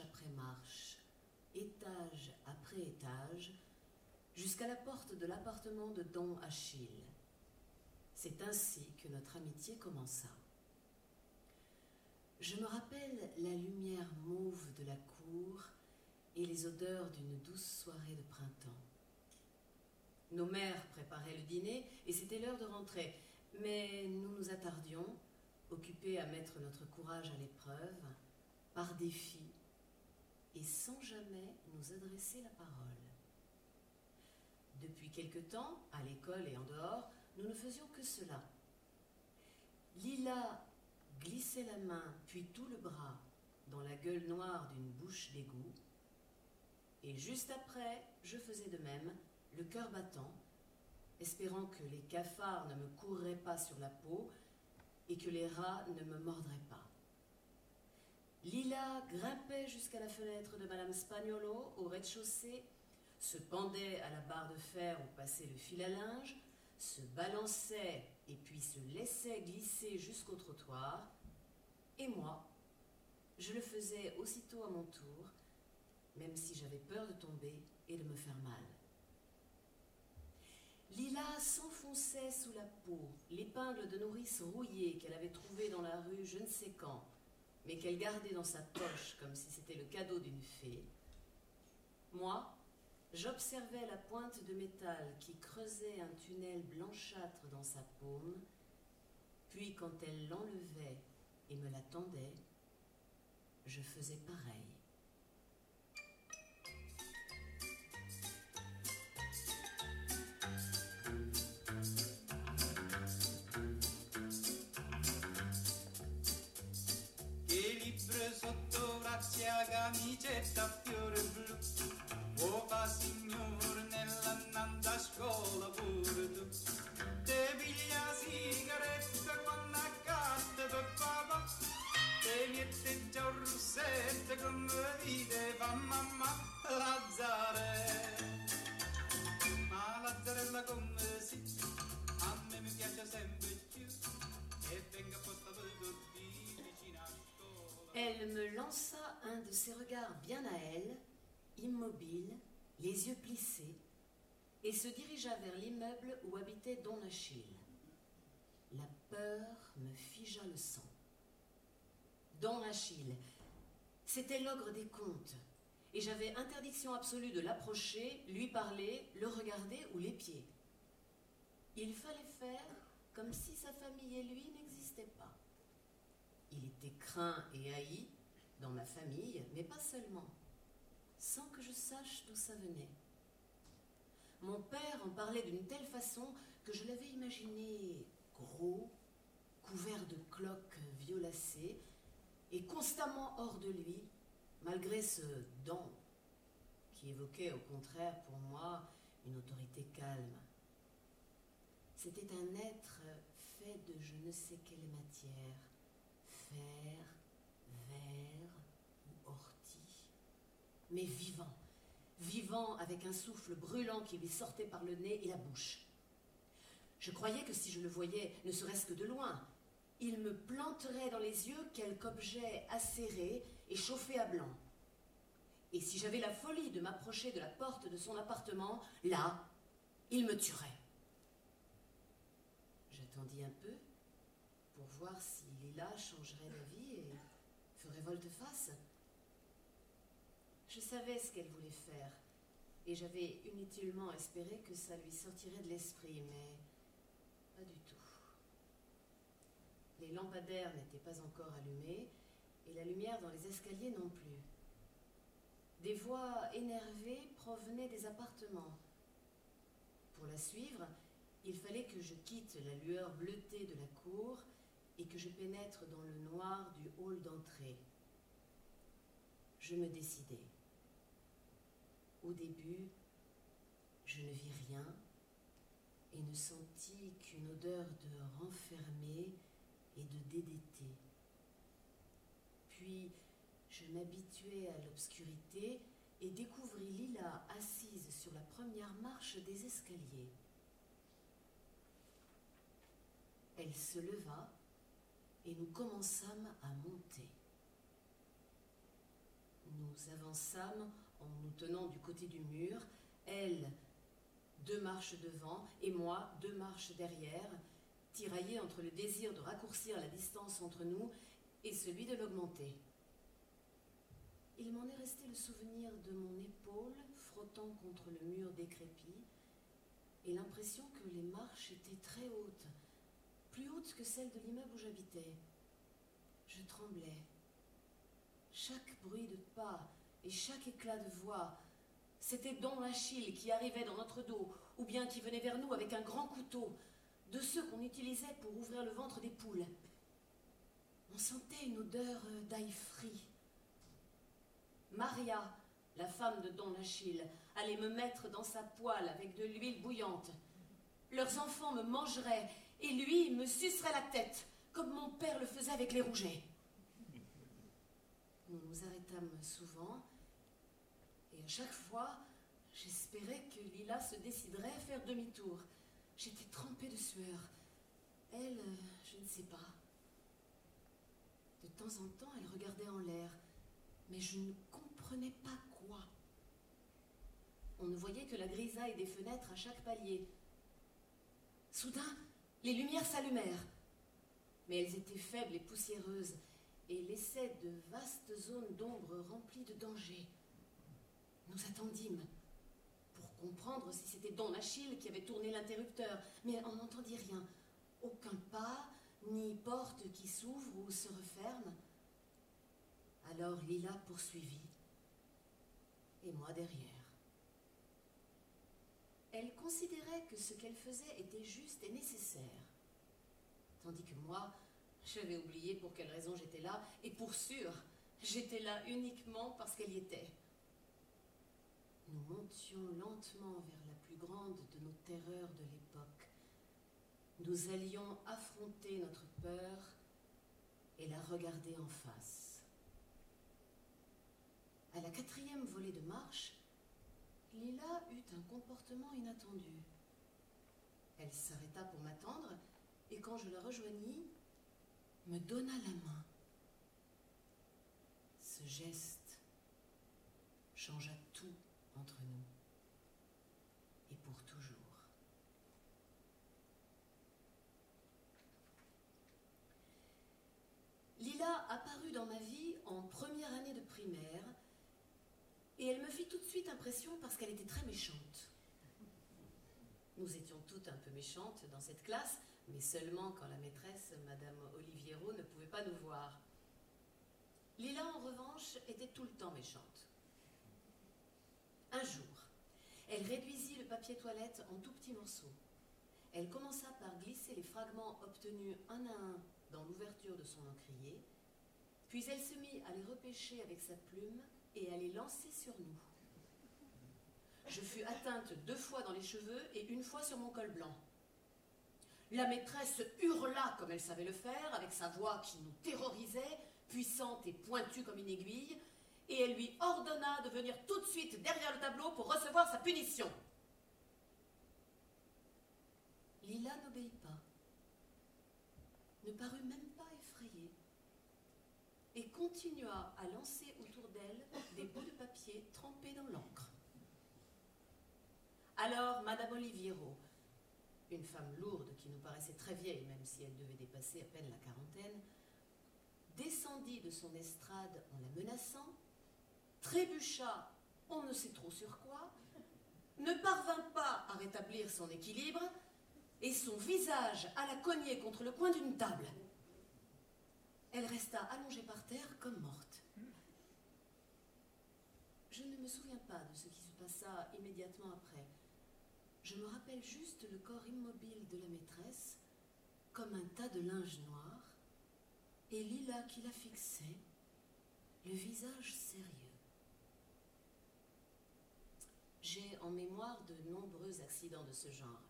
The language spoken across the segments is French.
après marche, étage après étage, jusqu'à la porte de l'appartement de Don Achille. C'est ainsi que notre amitié commença. Je me rappelle la lumière mauve de la cour et les odeurs d'une douce soirée de printemps. Nos mères préparaient le dîner et c'était l'heure de rentrer, mais nous nous attardions occupés à mettre notre courage à l'épreuve, par défi, et sans jamais nous adresser la parole. Depuis quelque temps, à l'école et en dehors, nous ne faisions que cela. Lila glissait la main, puis tout le bras, dans la gueule noire d'une bouche d'égout, et juste après, je faisais de même, le cœur battant, espérant que les cafards ne me courraient pas sur la peau, et que les rats ne me mordraient pas. Lila grimpait jusqu'à la fenêtre de Madame Spagnolo au rez-de-chaussée, se pendait à la barre de fer où passait le fil à linge, se balançait et puis se laissait glisser jusqu'au trottoir, et moi, je le faisais aussitôt à mon tour, même si j'avais peur de tomber et de me faire mal. Lila s'enfonçait sous la peau, l'épingle de nourrice rouillée qu'elle avait trouvée dans la rue je ne sais quand, mais qu'elle gardait dans sa poche comme si c'était le cadeau d'une fée. Moi, j'observais la pointe de métal qui creusait un tunnel blanchâtre dans sa paume, puis quand elle l'enlevait et me la tendait, je faisais pareil. Grazia camicetta fiore blu Uopa signore nella nanda scuola pure Te piglia sigaretta quando accatta per papà Te mette già un rossetto come vide fa mamma Lazzare Ma Lazzarella come si A me mi piace sempre più E venga posta per vicino a Elle me lança un de ses regards bien à elle, immobile, les yeux plissés, et se dirigea vers l'immeuble où habitait Don Achille. La peur me figea le sang. Don Achille, c'était l'ogre des contes, et j'avais interdiction absolue de l'approcher, lui parler, le regarder ou l'épier. Il fallait faire comme si sa famille et lui n'existaient pas. Il était craint et haï dans ma famille, mais pas seulement, sans que je sache d'où ça venait. Mon père en parlait d'une telle façon que je l'avais imaginé gros, couvert de cloques violacées et constamment hors de lui, malgré ce don qui évoquait au contraire pour moi une autorité calme. C'était un être fait de je ne sais quelle matière, fer, ou ortie, mais vivant, vivant avec un souffle brûlant qui lui sortait par le nez et la bouche. Je croyais que si je le voyais, ne serait-ce que de loin, il me planterait dans les yeux quelque objet acéré et chauffé à blanc. Et si j'avais la folie de m'approcher de la porte de son appartement, là, il me tuerait. J'attendis un peu pour voir si Lila changerait d'avis volte-face. Je savais ce qu'elle voulait faire, et j'avais inutilement espéré que ça lui sortirait de l'esprit, mais pas du tout. Les lampadaires n'étaient pas encore allumés, et la lumière dans les escaliers non plus. Des voix énervées provenaient des appartements. Pour la suivre, il fallait que je quitte la lueur bleutée de la cour et que je pénètre dans le noir du hall d'entrée. Je me décidai. Au début, je ne vis rien et ne sentis qu'une odeur de renfermé et de DDT. Puis, je m'habituai à l'obscurité et découvris Lila assise sur la première marche des escaliers. Elle se leva et nous commençâmes à monter. Nous avançâmes en nous tenant du côté du mur, elle deux marches devant et moi deux marches derrière, tiraillés entre le désir de raccourcir la distance entre nous et celui de l'augmenter. Il m'en est resté le souvenir de mon épaule frottant contre le mur décrépit et l'impression que les marches étaient très hautes, plus hautes que celles de l'immeuble où j'habitais. Je tremblais. Chaque bruit de pas et chaque éclat de voix, c'était Don Achille qui arrivait dans notre dos, ou bien qui venait vers nous avec un grand couteau, de ceux qu'on utilisait pour ouvrir le ventre des poules. On sentait une odeur d'ail frit. Maria, la femme de Don Achille, allait me mettre dans sa poêle avec de l'huile bouillante. Leurs enfants me mangeraient et lui me sucerait la tête, comme mon père le faisait avec les rougets. Nous nous arrêtâmes souvent, et à chaque fois, j'espérais que Lila se déciderait à faire demi-tour. J'étais trempée de sueur. Elle, euh, je ne sais pas. De temps en temps, elle regardait en l'air, mais je ne comprenais pas quoi. On ne voyait que la grisaille des fenêtres à chaque palier. Soudain, les lumières s'allumèrent, mais elles étaient faibles et poussiéreuses et laissaient de vastes zones d'ombre remplies de dangers. Nous attendîmes pour comprendre si c'était Don Achille qui avait tourné l'interrupteur, mais on n'entendit rien. Aucun pas, ni porte qui s'ouvre ou se referme. Alors Lila poursuivit, et moi derrière. Elle considérait que ce qu'elle faisait était juste et nécessaire, tandis que moi, j'avais oublié pour quelle raison j'étais là, et pour sûr, j'étais là uniquement parce qu'elle y était. Nous montions lentement vers la plus grande de nos terreurs de l'époque. Nous allions affronter notre peur et la regarder en face. À la quatrième volée de marche, Lila eut un comportement inattendu. Elle s'arrêta pour m'attendre et quand je la rejoignis, me donna la main. Ce geste changea tout entre nous et pour toujours. Lila apparut dans ma vie en première année de primaire Et elle me fit tout de suite impression parce qu'elle était très méchante. Nous étions toutes un peu méchantes dans cette classe, mais seulement quand la maîtresse, Madame Oliviero, ne pouvait pas nous voir. Lila, en revanche, était tout le temps méchante. Un jour, elle réduisit le papier toilette en tout petits morceaux. Elle commença par glisser les fragments obtenus un à un dans l'ouverture de son encrier, puis elle se mit à les repêcher avec sa plume et à les lancer sur nous. Je fus atteinte deux fois dans les cheveux et une fois sur mon col blanc. La maîtresse hurla comme elle savait le faire, avec sa voix qui nous terrorisait, puissante et pointue comme une aiguille, et elle lui ordonna de venir tout de suite derrière le tableau pour recevoir sa punition. Lila n'obéit pas, ne parut même pas effrayée, et continua à lancer autour d'elle des bouts de papier trempés dans l'encre. Alors, Madame Oliviero, une femme lourde qui nous paraissait très vieille, même si elle devait dépasser à peine la quarantaine, descendit de son estrade en la menaçant, trébucha on ne sait trop sur quoi, ne parvint pas à rétablir son équilibre, et son visage à la cogner contre le coin d'une table. Elle resta allongée par terre comme morte. Je ne me souviens pas de ce qui se passa immédiatement après. Je me rappelle juste le corps immobile de la maîtresse, comme un tas de linge noir, et Lila qui la fixait, le visage sérieux. J'ai en mémoire de nombreux accidents de ce genre.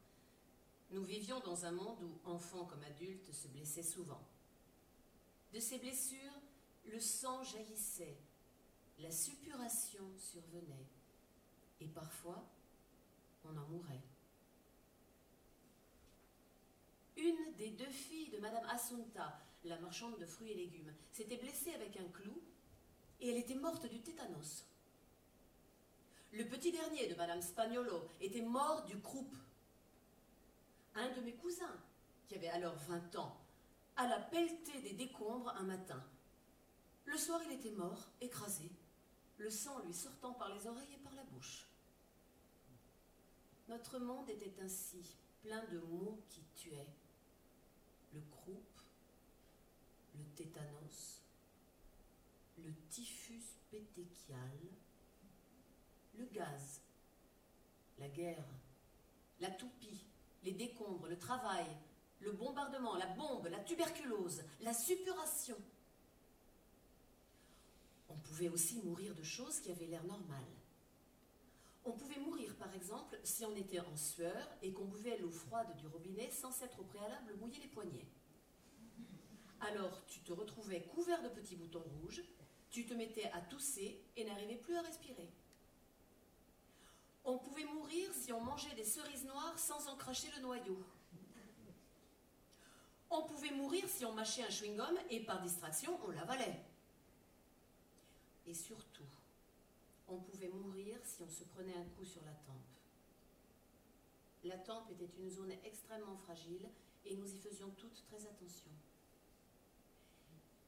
Nous vivions dans un monde où enfants comme adultes se blessaient souvent. De ces blessures, le sang jaillissait, la suppuration survenait, et parfois, on en mourait. Une des deux filles de Madame Assunta, la marchande de fruits et légumes, s'était blessée avec un clou et elle était morte du tétanos. Le petit dernier de Madame Spagnolo était mort du croup. Un de mes cousins, qui avait alors 20 ans, alla pelleter des décombres un matin. Le soir, il était mort, écrasé, le sang lui sortant par les oreilles et par la bouche. Notre monde était ainsi, plein de mots qui tuaient. Le croup, le tétanos, le typhus pétéchial, le gaz, la guerre, la toupie, les décombres, le travail, le bombardement, la bombe, la tuberculose, la suppuration. On pouvait aussi mourir de choses qui avaient l'air normales. On pouvait mourir, par exemple, si on était en sueur et qu'on buvait l'eau froide du robinet sans s'être au préalable mouillé les poignets. Alors, tu te retrouvais couvert de petits boutons rouges, tu te mettais à tousser et n'arrivais plus à respirer. On pouvait mourir si on mangeait des cerises noires sans en cracher le noyau. On pouvait mourir si on mâchait un chewing-gum et par distraction, on l'avalait. Et surtout, on pouvait mourir si on se prenait un coup sur la tempe. La tempe était une zone extrêmement fragile et nous y faisions toutes très attention.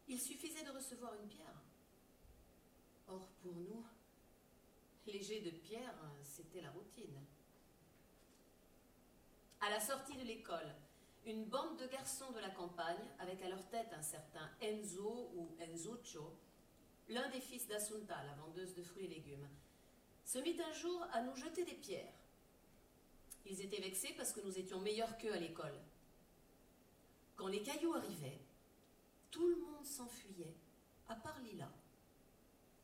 Il suffisait de recevoir une pierre. Or, pour nous, jets de pierre, c'était la routine. À la sortie de l'école, une bande de garçons de la campagne, avec à leur tête un certain Enzo ou Enzuccio, l'un des fils d'Assunta, la vendeuse de fruits et légumes, se mit un jour à nous jeter des pierres. Ils étaient vexés parce que nous étions meilleurs qu'eux à l'école. Quand les cailloux arrivaient, tout le monde s'enfuyait, à part Lila,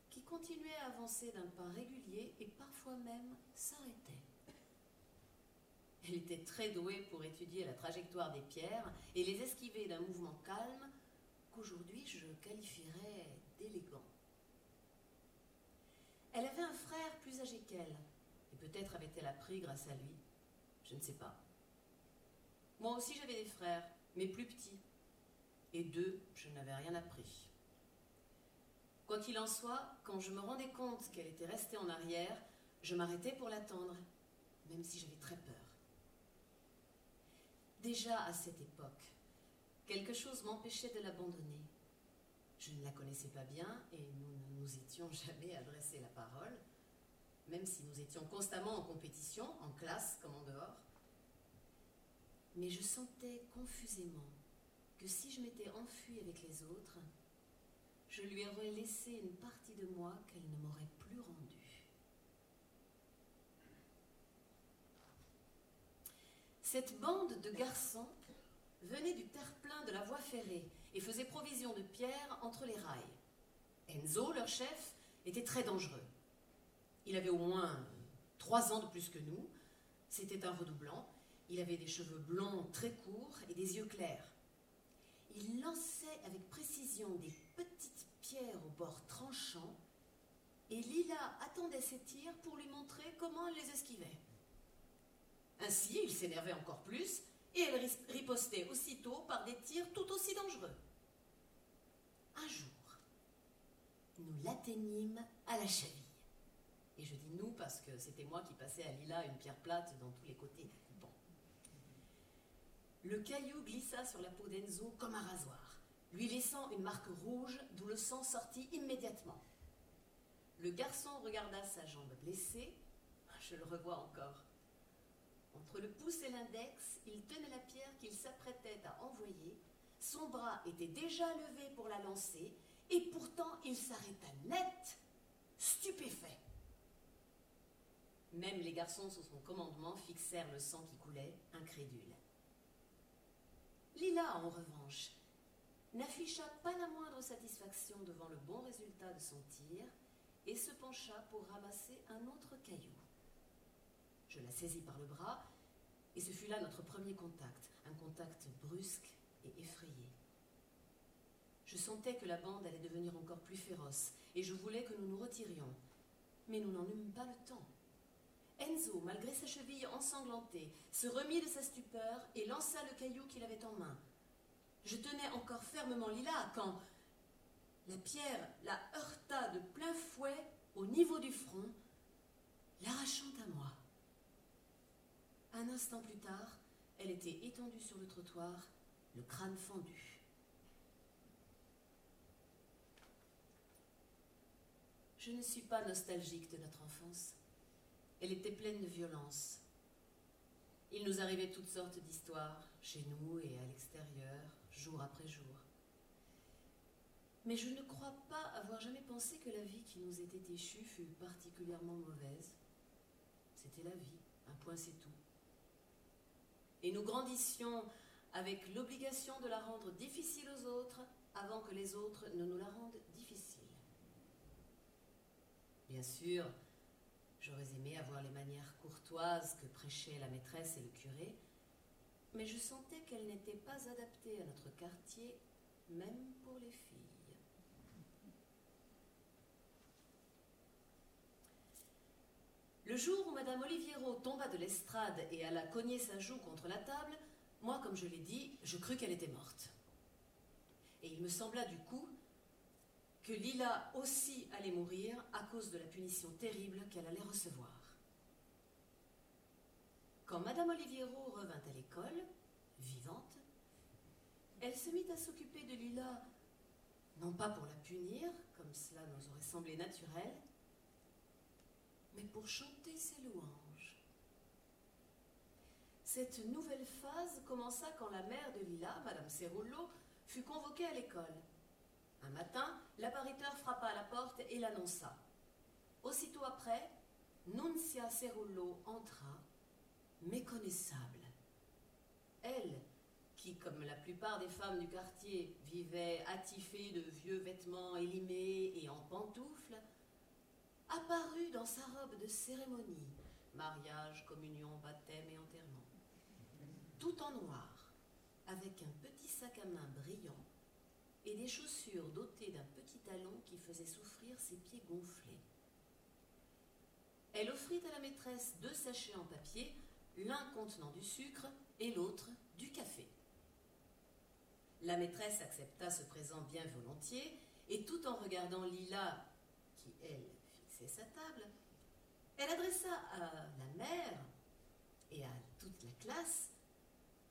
qui continuait à avancer d'un pas régulier et parfois même s'arrêtait. Elle était très douée pour étudier la trajectoire des pierres et les esquiver d'un mouvement calme qu'aujourd'hui je qualifierais d'élégant. Elle avait un frère plus âgé qu'elle, et peut-être avait-elle appris grâce à lui, je ne sais pas. Moi aussi j'avais des frères, mais plus petits, et d'eux je n'avais rien appris. Quoi qu'il en soit, quand je me rendais compte qu'elle était restée en arrière, je m'arrêtais pour l'attendre, même si j'avais très peur. Déjà à cette époque, quelque chose m'empêchait de l'abandonner. Je ne la connaissais pas bien et nous ne nous étions jamais adressé la parole. même si nous étions constamment en compétition, en classe comme en dehors. Mais je sentais confusément que si je m'étais enfuie avec les autres, je lui aurais laissé une partie de moi qu'elle ne m'aurait plus rendue. Cette bande de garçons venait du terre-plein de la voie ferrée et faisait provision de pierres entre les rails. Enzo, leur chef, était très dangereux. Il avait au moins trois ans de plus que nous. C'était un redoublant. Il avait des cheveux blonds très courts et des yeux clairs. Il lançait avec précision des petites pierres au bord tranchant et Lila attendait ses tirs pour lui montrer comment elle les esquivait. Ainsi, il s'énervait encore plus et elle ripostait aussitôt par des tirs tout aussi dangereux. Un jour, nous l'atteignîmes à la cheville. Et je dis nous parce que c'était moi qui passais à Lila une pierre plate dans tous les côtés. Bon. Le caillou glissa sur la peau d'Enzo comme un rasoir, lui laissant une marque rouge d'où le sang sortit immédiatement. Le garçon regarda sa jambe blessée. Je le revois encore. Entre le pouce et l'index, il tenait la pierre qu'il s'apprêtait à envoyer. Son bras était déjà levé pour la lancer, et pourtant il s'arrêta net, stupéfait. Même les garçons sous son commandement fixèrent le sang qui coulait, incrédules. Lila, en revanche, n'afficha pas la moindre satisfaction devant le bon résultat de son tir et se pencha pour ramasser un autre caillou. Je la saisis par le bras et ce fut là notre premier contact, un contact brusque et effrayé. Je sentais que la bande allait devenir encore plus féroce et je voulais que nous nous retirions. Mais nous n'en eûmes pas le temps. Enzo, malgré sa cheville ensanglantée, se remit de sa stupeur et lança le caillou qu'il avait en main. Je tenais encore fermement Lila quand la pierre la heurta de plein fouet au niveau du front, l'arrachant à moi. Un instant plus tard, elle était étendue sur le trottoir, le crâne fendu. Je ne suis pas nostalgique de notre enfance. Elle était pleine de violence. Il nous arrivait toutes sortes d'histoires, chez nous et à l'extérieur, jour après jour. Mais je ne crois pas avoir jamais pensé que la vie qui nous était échue fût particulièrement mauvaise. C'était la vie, un point c'est tout. Et nous grandissions avec l'obligation de la rendre difficile aux autres avant que les autres ne nous la rendent difficile. Bien sûr, J'aurais aimé avoir les manières courtoises que prêchaient la maîtresse et le curé, mais je sentais qu'elles n'étaient pas adaptées à notre quartier, même pour les filles. Le jour où Madame Oliviero tomba de l'estrade et alla cogner sa joue contre la table, moi, comme je l'ai dit, je crus qu'elle était morte. Et il me sembla du coup que Lila aussi allait mourir à cause de la punition terrible qu'elle allait recevoir. Quand Madame Oliviero revint à l'école, vivante, elle se mit à s'occuper de Lila, non pas pour la punir, comme cela nous aurait semblé naturel, mais pour chanter ses louanges. Cette nouvelle phase commença quand la mère de Lila, Madame Cerullo, fut convoquée à l'école. Un matin, l'appariteur frappa à la porte et l'annonça. Aussitôt après, Nuncia Cerullo entra, méconnaissable. Elle, qui, comme la plupart des femmes du quartier, vivait attifée de vieux vêtements élimés et en pantoufles, apparut dans sa robe de cérémonie, mariage, communion, baptême et enterrement, tout en noir, avec un petit sac à main brillant et des chaussures dotées d'un petit talon qui faisait souffrir ses pieds gonflés. Elle offrit à la maîtresse deux sachets en papier, l'un contenant du sucre et l'autre du café. La maîtresse accepta ce présent bien volontiers, et tout en regardant Lila, qui, elle, sa table, elle adressa à la mère et à toute la classe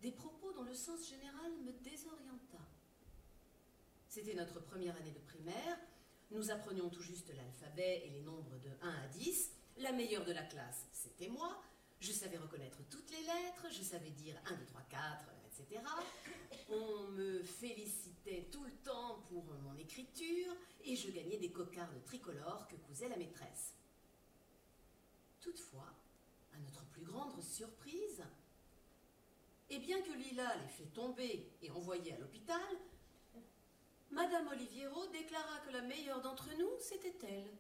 des propos dont le sens général me désorienta. C'était notre première année de primaire. Nous apprenions tout juste l'alphabet et les nombres de 1 à 10. la meilleure de la classe, c'était moi. Je savais reconnaître toutes les lettres, je savais dire 1, 2, 3, 4, etc. On me félicitait tout le temps pour mon écriture et je gagnais des cocardes tricolores que cousait la maîtresse. Toutefois, à notre plus grande surprise, et bien que Lila les fait tomber et envoyer à l'hôpital, Madame Oliviero déclara que la meilleure d'entre nous, c'était elle.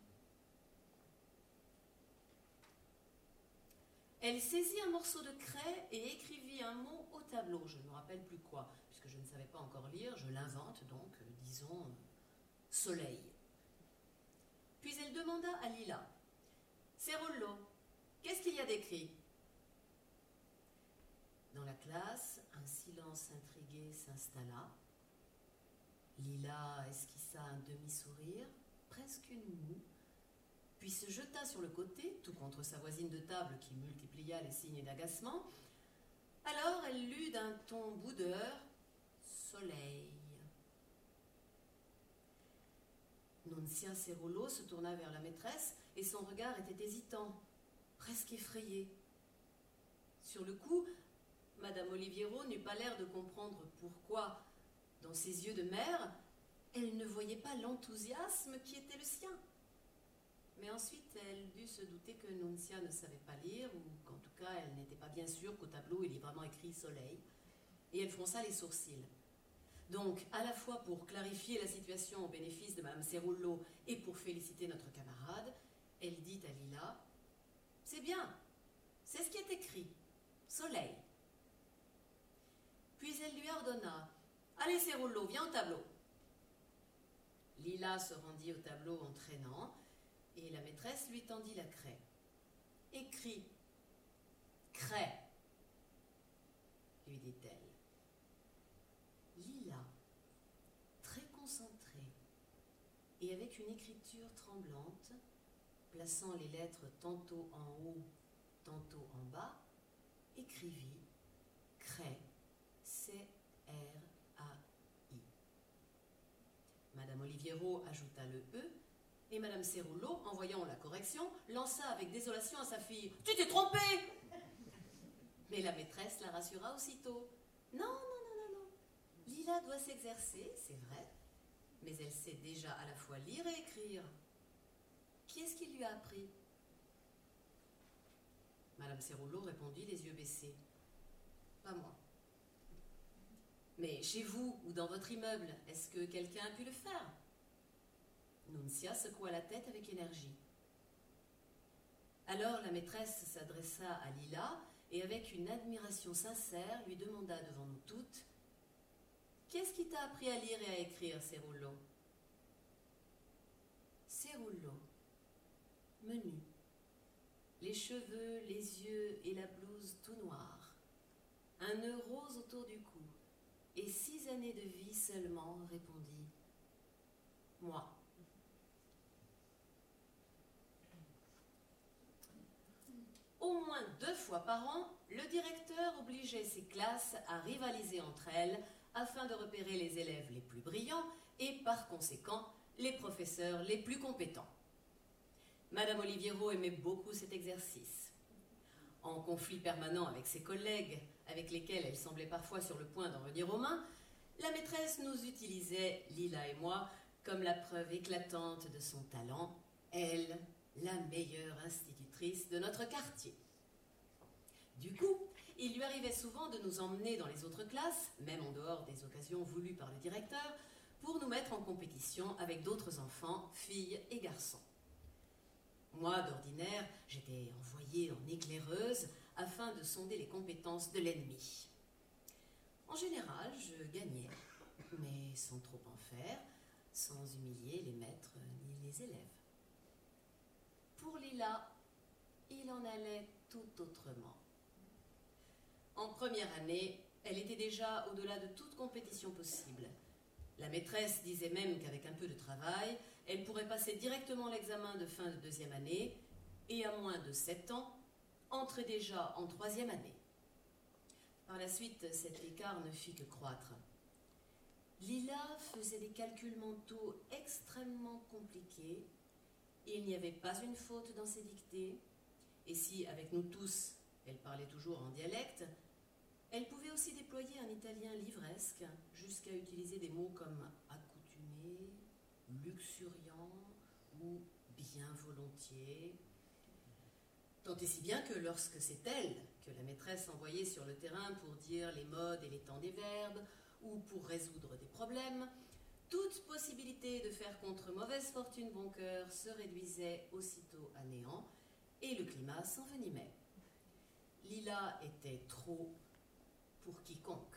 Elle saisit un morceau de craie et écrivit un mot au tableau. Je ne me rappelle plus quoi, puisque je ne savais pas encore lire, je l'invente donc, euh, disons, euh, soleil. Puis elle demanda à Lila Cerullo, qu'est-ce qu'il y a d'écrit? Dans la classe, un silence intrigué s'installa. Lila esquissa un demi-sourire, presque une moue, puis se jeta sur le côté, tout contre sa voisine de table qui multiplia les signes d'agacement. Alors elle lut d'un ton boudeur Soleil. Noncia Cerullo se tourna vers la maîtresse et son regard était hésitant, presque effrayé. Sur le coup, Madame Oliviero n'eut pas l'air de comprendre pourquoi, dans ses yeux de mère, elle ne voyait pas l'enthousiasme qui était le sien. Mais ensuite, elle dut se douter que Nuncia ne savait pas lire, ou qu'en tout cas, elle n'était pas bien sûre qu'au tableau, il y vraiment écrit soleil. Et elle fronça les sourcils. Donc, à la fois pour clarifier la situation au bénéfice de Mme Cerullo et pour féliciter notre camarade, elle dit à Lila C'est bien, c'est ce qui est écrit soleil. Puis elle lui ordonna Allez, Cerullo, viens au tableau. Lila se rendit au tableau en traînant, et la maîtresse lui tendit la craie. Écris. Craie, lui dit-elle. Lila, très concentrée et avec une écriture tremblante, plaçant les lettres tantôt en haut, tantôt en bas, écrivit Craie, C-R-A-I. Madame Oliviero ajouta le E et Madame Cerullo, en voyant la correction, lança avec désolation à sa fille Tu t'es trompée Mais la maîtresse la rassura aussitôt Non, non, non, non, non. Lila doit s'exercer, c'est vrai, mais elle sait déjà à la fois lire et écrire. Qui est-ce qui lui a appris? Madame Cerullo répondit les yeux baissés Pas moi. Mais chez vous ou dans votre immeuble, est-ce que quelqu'un a pu le faire? Nuncia secoua la tête avec énergie. Alors la maîtresse s'adressa à Lila et avec une admiration sincère lui demanda devant nous toutes Qu'est-ce qui t'a appris à lire et à écrire, Cerullo? Cerullo, menu, les cheveux, les yeux et la blouse tout noirs, un nœud rose autour du cou, et six années de vie seulement, répondit Moi. Au moins deux fois par an, le directeur obligeait ses classes à rivaliser entre elles afin de repérer les élèves les plus brillants et par conséquent les professeurs les plus compétents. Madame Oliviero aimait beaucoup cet exercice. En conflit permanent avec ses collègues, avec lesquels elle semblait parfois sur le point d'en venir aux mains, la maîtresse nous utilisait, Lila et moi, comme la preuve éclatante de son talent, elle, la meilleure institutrice de notre quartier. Du coup, il lui arrivait souvent de nous emmener dans les autres classes, même en dehors des occasions voulues par le directeur, pour nous mettre en compétition avec d'autres enfants, filles et garçons. Moi, d'ordinaire, j'étais envoyée en éclaireuse afin de sonder les compétences de l'ennemi. En général, je gagnais, mais sans trop en faire, sans humilier les maîtres ni les élèves. Pour Lila, il en allait tout autrement. En première année, elle était déjà au-delà de toute compétition possible. La maîtresse disait même qu'avec un peu de travail, elle pourrait passer directement l'examen de fin de deuxième année et à moins de sept ans, entrer déjà en troisième année. Par la suite, cet écart ne fit que croître. Lila faisait des calculs mentaux extrêmement compliqués. Il n'y avait pas une faute dans ses dictées, et si, avec nous tous, elle parlait toujours en dialecte, elle pouvait aussi déployer un italien livresque jusqu'à utiliser des mots comme accoutumé, luxuriant ou bien volontiers. Tant et si bien que lorsque c'est elle que la maîtresse envoyait sur le terrain pour dire les modes et les temps des verbes ou pour résoudre des problèmes, toute possibilité de faire contre mauvaise fortune bon cœur se réduisait aussitôt à néant et le climat s'envenimait. Lila était trop pour quiconque.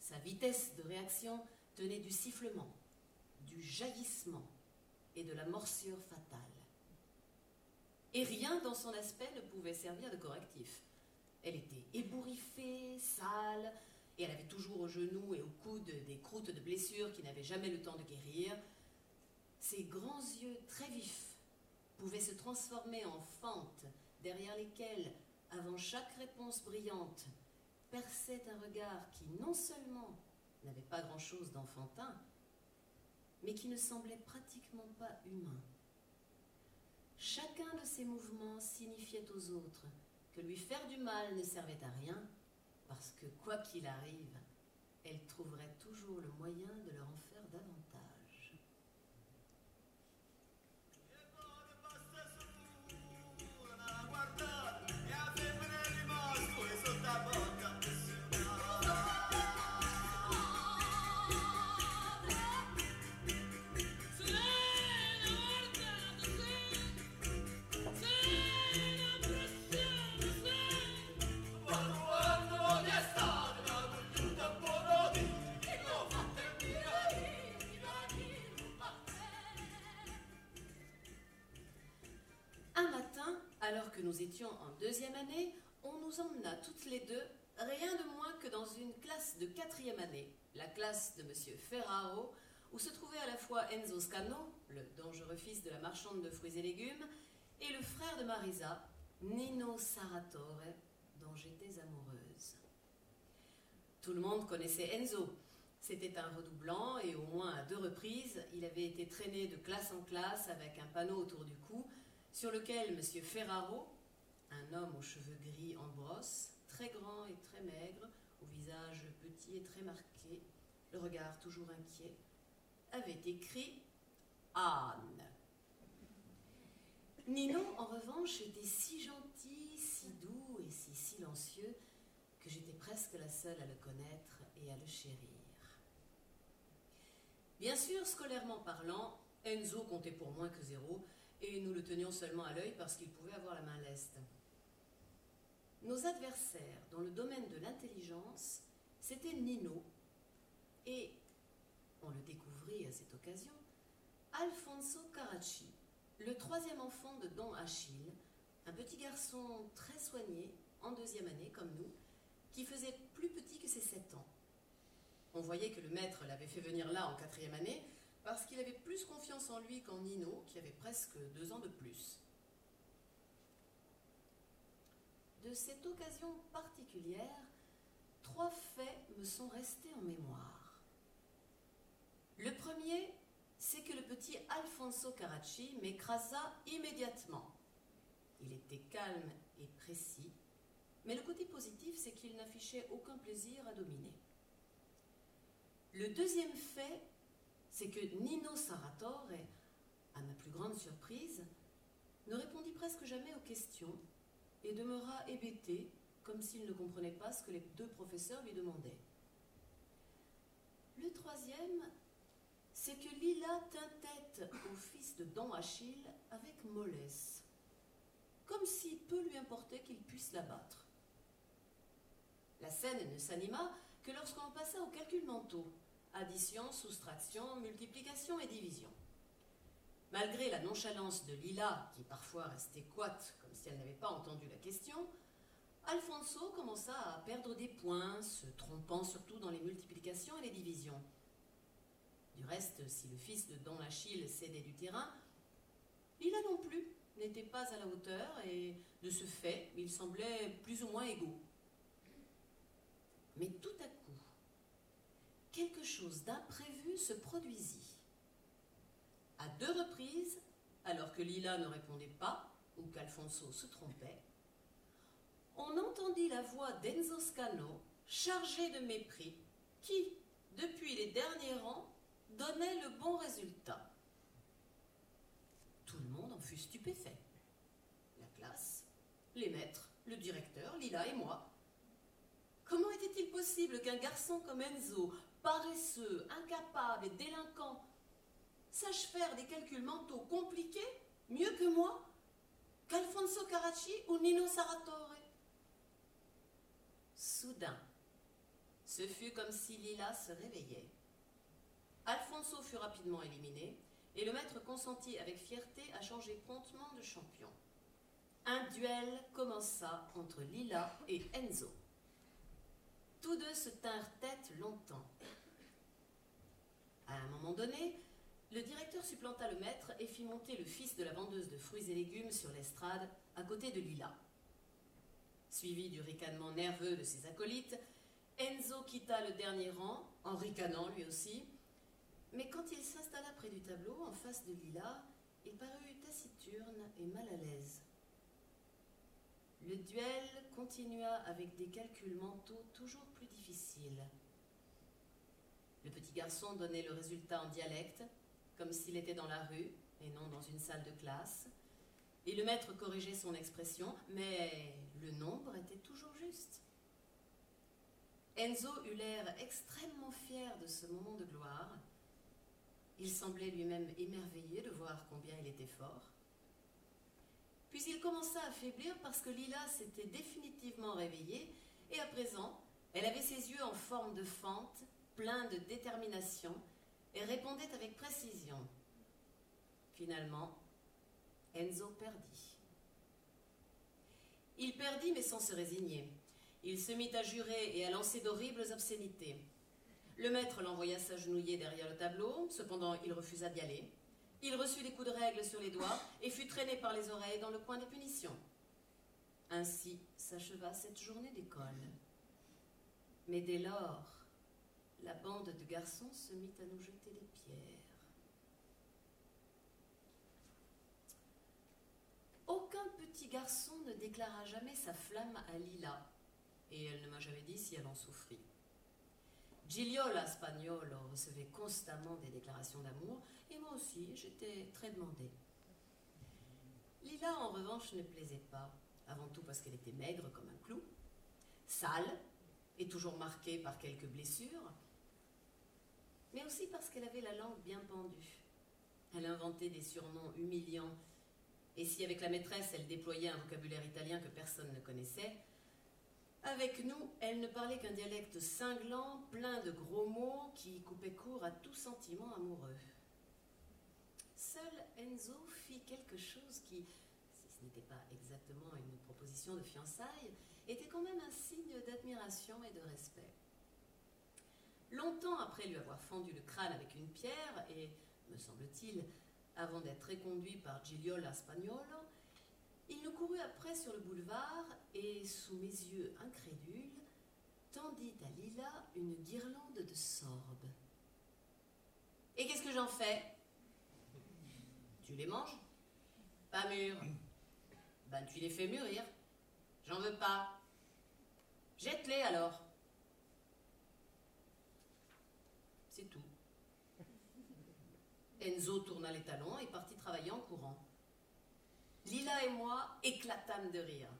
Sa vitesse de réaction tenait du sifflement, du jaillissement et de la morsure fatale. Et rien dans son aspect ne pouvait servir de correctif. Elle était ébouriffée, sale, et elle avait toujours aux genoux et au coude des croûtes de blessures qui n'avaient jamais le temps de guérir. Ses grands yeux très vifs pouvaient se transformer en fentes derrière lesquelles, avant chaque réponse brillante, perçait un regard qui non seulement n'avait pas grand-chose d'enfantin, mais qui ne semblait pratiquement pas humain. Chacun de ces mouvements signifiait aux autres que lui faire du mal ne servait à rien, parce que quoi qu'il arrive, elle trouverait toujours le moyen de leur en faire nous étions en deuxième année, on nous emmena toutes les deux, rien de moins que dans une classe de quatrième année, la classe de Monsieur Ferraro, où se trouvait à la fois Enzo Scano, le dangereux fils de la marchande de fruits et légumes, et le frère de Marisa, Nino Saratore, dont j'étais amoureuse. Tout le monde connaissait Enzo. C'était un redoublant et au moins à deux reprises, il avait été traîné de classe en classe avec un panneau autour du cou sur lequel M. Ferraro, un homme aux cheveux gris en brosse, très grand et très maigre, au visage petit et très marqué, le regard toujours inquiet, avait écrit Anne. Nino, en revanche, était si gentil, si doux et si silencieux que j'étais presque la seule à le connaître et à le chérir. Bien sûr, scolairement parlant, Enzo comptait pour moins que zéro, et nous le tenions seulement à l'œil parce qu'il pouvait avoir la main leste. Nos adversaires dans le domaine de l'intelligence, c'était Nino et, on le découvrit à cette occasion, Alfonso Caracci, le troisième enfant de Don Achille, un petit garçon très soigné, en deuxième année comme nous, qui faisait plus petit que ses sept ans. On voyait que le maître l'avait fait venir là en quatrième année, parce qu'il avait plus confiance en lui qu'en Nino, qui avait presque deux ans de plus. De cette occasion particulière, trois faits me sont restés en mémoire. Le premier, c'est que le petit Alfonso Caracci m'écrasa immédiatement. Il était calme et précis, mais le côté positif, c'est qu'il n'affichait aucun plaisir à dominer. Le deuxième fait, c'est que Nino Saratore, à ma plus grande surprise, ne répondit presque jamais aux questions et demeura hébété, comme s'il ne comprenait pas ce que les deux professeurs lui demandaient. Le troisième, c'est que Lila tint au fils de Don Achille avec mollesse, comme si peu lui importait qu'il puisse l'abattre. La scène ne s'anima que lorsqu'on passa au calcul mentaux addition, soustraction, multiplication et division. Malgré la nonchalance de Lila, qui parfois restait coite comme si elle n'avait pas entendu la question, Alfonso commença à perdre des points, se trompant surtout dans les multiplications et les divisions. Du reste, si le fils de Don Achille cédait du terrain, Lila non plus n'était pas à la hauteur et, de ce fait, ils semblaient plus ou moins égaux. Mais tout à coup, quelque chose d'imprévu se produisit. À deux reprises, alors que Lila ne répondait pas ou qu'Alfonso se trompait, on entendit la voix d'Enzo Scano, chargé de mépris, qui, depuis les derniers rangs, donnait le bon résultat. Tout le monde en fut stupéfait. La classe, les maîtres, le directeur, Lila et moi. Comment était-il possible qu'un garçon comme Enzo, paresseux, incapable et délinquant, sache faire des calculs mentaux compliqués mieux que moi, qu'Alfonso Caracci ou Nino Saratore Soudain, ce fut comme si Lila se réveillait. Alfonso fut rapidement éliminé et le maître consentit avec fierté à changer promptement de champion. Un duel commença entre Lila et Enzo. Tous deux se tinrent tête longtemps. À un moment donné, le directeur supplanta le maître et fit monter le fils de la vendeuse de fruits et légumes sur l'estrade à côté de Lila. Suivi du ricanement nerveux de ses acolytes, Enzo quitta le dernier rang, en ricanant lui aussi, mais quand il s'installa près du tableau, en face de Lila, il parut taciturne et mal à l'aise. Le duel continua avec des calculs mentaux toujours plus difficiles. Le petit garçon donnait le résultat en dialecte, comme s'il était dans la rue et non dans une salle de classe. Et le maître corrigeait son expression, mais le nombre était toujours juste. Enzo eut l'air extrêmement fier de ce moment de gloire. Il semblait lui-même émerveillé de voir combien il était fort. Puis il commença à faiblir parce que Lila s'était définitivement réveillée et à présent, elle avait ses yeux en forme de fente, pleins de détermination, et répondait avec précision. Finalement, Enzo perdit. Il perdit mais sans se résigner. Il se mit à jurer et à lancer d'horribles obscénités. Le maître l'envoya s'agenouiller derrière le tableau, cependant il refusa d'y aller. Il reçut des coups de règle sur les doigts et fut traîné par les oreilles dans le coin des punitions. Ainsi s'acheva cette journée d'école. Mais dès lors, la bande de garçons se mit à nous jeter des pierres. Aucun petit garçon ne déclara jamais sa flamme à Lila, et elle ne m'a jamais dit si elle en souffrit. Giglio Spagnolo recevait constamment des déclarations d'amour, et moi aussi, j'étais très demandée. Lila, en revanche, ne plaisait pas, avant tout parce qu'elle était maigre comme un clou, sale et toujours marquée par quelques blessures, mais aussi parce qu'elle avait la langue bien pendue. Elle inventait des surnoms humiliants, et si avec la maîtresse elle déployait un vocabulaire italien que personne ne connaissait, avec nous, elle ne parlait qu'un dialecte cinglant, plein de gros mots qui coupaient court à tout sentiment amoureux. Seul Enzo fit quelque chose qui, si ce n'était pas exactement une proposition de fiançailles, était quand même un signe d'admiration et de respect. Longtemps après lui avoir fendu le crâne avec une pierre, et, me semble-t-il, avant d'être reconduit par Gigliola Spagnolo, il nous courut après sur le boulevard et, sous mes yeux incrédules, tendit à Lila une guirlande de sorbes. Et qu'est-ce que j'en fais? Tu les manges? Pas mûrs. Ben tu les fais mûrir. J'en veux pas. Jette-les alors. C'est tout. Enzo tourna les talons et partit travailler en courant. Lila et moi éclatâmes de rire.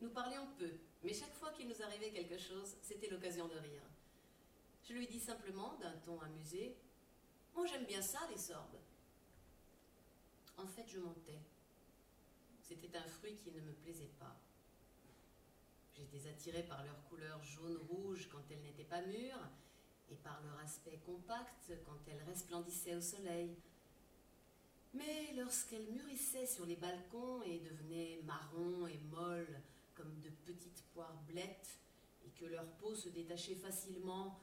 Nous parlions peu, mais chaque fois qu'il nous arrivait quelque chose, c'était l'occasion de rire. Je lui dis simplement, d'un ton amusé, Moi j'aime bien ça, les sorbes. En fait, je mentais. C'était un fruit qui ne me plaisait pas. J'étais attirée par leur couleur jaune-rouge quand elles n'étaient pas mûres, et par leur aspect compact quand elles resplendissaient au soleil. Mais lorsqu'elles mûrissaient sur les balcons et devenaient marron et molles comme de petites poires blettes, et que leur peau se détachait facilement,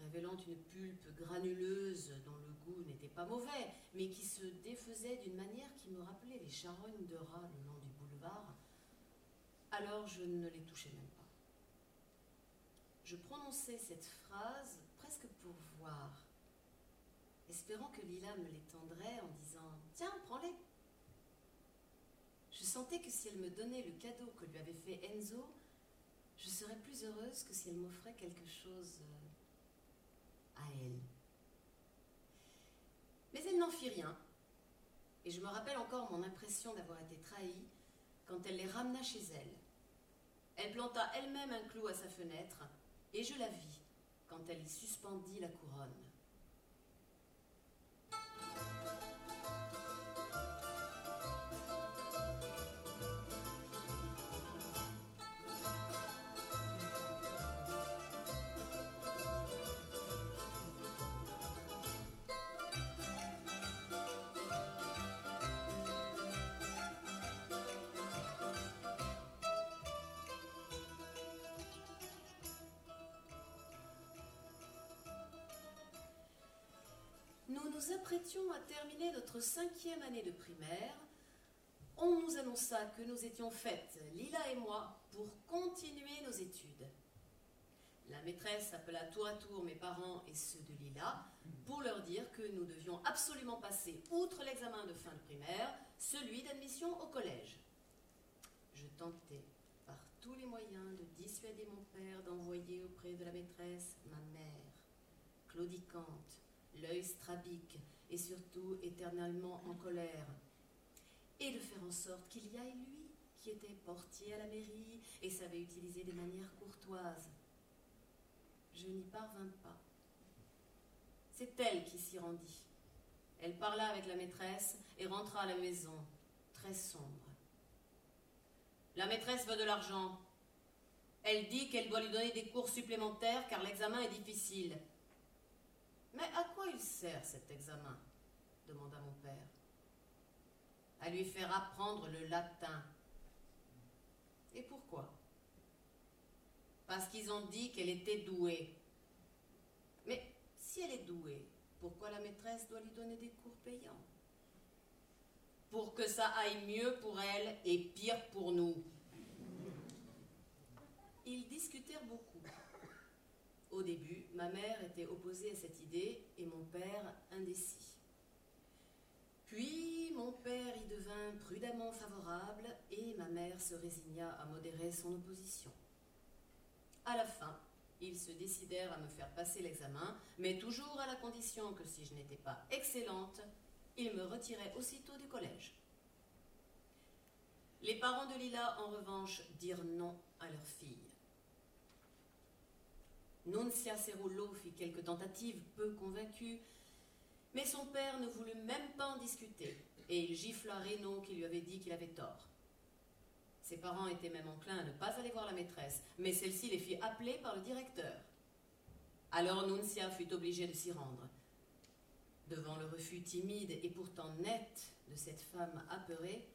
révélant une pulpe granuleuse dont le goût n'était pas mauvais, mais qui se défaisait d'une manière qui me rappelait les charognes de rats le long du boulevard, alors je ne les touchais même pas. Je prononçais cette phrase pour voir, espérant que Lila me les tendrait en disant Tiens, prends-les, sentais que si elle me donnait le cadeau que lui avait fait Enzo, je serais plus heureuse que si elle m'offrait quelque chose euh, à elle. Mais elle n'en fit rien. Et je me rappelle encore mon impression d'avoir été trahie quand elle les ramena chez elle. Elle planta elle-même un clou à sa fenêtre, et je la vis quand elle y suspendit la couronne. Nous apprêtions à terminer notre cinquième année de primaire. On nous annonça que nous étions faites, Lila et moi, pour continuer nos études. La maîtresse appela tour à tour mes parents et ceux de Lila pour leur dire que nous devions absolument passer, outre l'examen de fin de primaire, celui d'admission au collège. Je tentais par tous les moyens de dissuader mon père d'envoyer auprès de la maîtresse ma mère, claudicante, l'œil strabique et surtout éternellement en colère, et de faire en sorte qu'il y aille lui, qui était portier à la mairie et savait utiliser des manières courtoises. Je n'y parvins pas. C'est elle qui s'y rendit. Elle parla avec la maîtresse et rentra à la maison, très sombre. La maîtresse veut de l'argent. Elle dit qu'elle doit lui donner des cours supplémentaires car l'examen est difficile. Mais à quoi il sert cet examen demanda mon père. À lui faire apprendre le latin. Et pourquoi? Parce qu'ils ont dit qu'elle était douée. Mais si elle est douée, pourquoi la maîtresse doit lui donner des cours payants? Pour que ça aille mieux pour elle et pire pour nous. Ils discutèrent beaucoup. Au début, ma mère était opposée à cette idée et mon père indécis. Puis mon père y devint prudemment favorable et ma mère se résigna à modérer son opposition. À la fin, ils se décidèrent à me faire passer l'examen, mais toujours à la condition que si je n'étais pas excellente, ils me retiraient aussitôt du collège. Les parents de Lila, en revanche, dirent non à leur fille. Nunzia Cerullo fit quelques tentatives peu convaincues, mais son père ne voulut même pas en discuter, et il gifla Reno qui lui avait dit qu'il avait tort. Ses parents étaient même enclins à ne pas aller voir la maîtresse, mais celle-ci les fit appeler par le directeur. Alors Nunzia fut obligée de s'y rendre. Devant le refus timide et pourtant net de cette femme apeurée,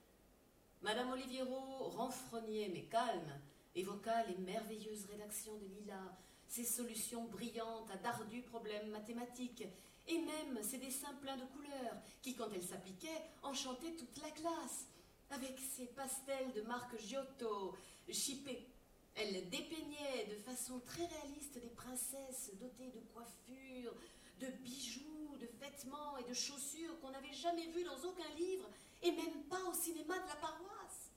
Madame Oliviero, renfrognée mais calme, évoqua les merveilleuses rédactions de Lila, ses solutions brillantes à d'ardus problèmes mathématiques, et même ses dessins pleins de couleurs, qui, quand elle s'appliquait, enchantaient toute la classe, avec ses pastels de marque Giotto, chippés. Elle dépeignait de façon très réaliste des princesses dotées de coiffures, de bijoux, de vêtements et de chaussures qu'on n'avait jamais vues dans aucun livre, et même pas au cinéma de la paroisse.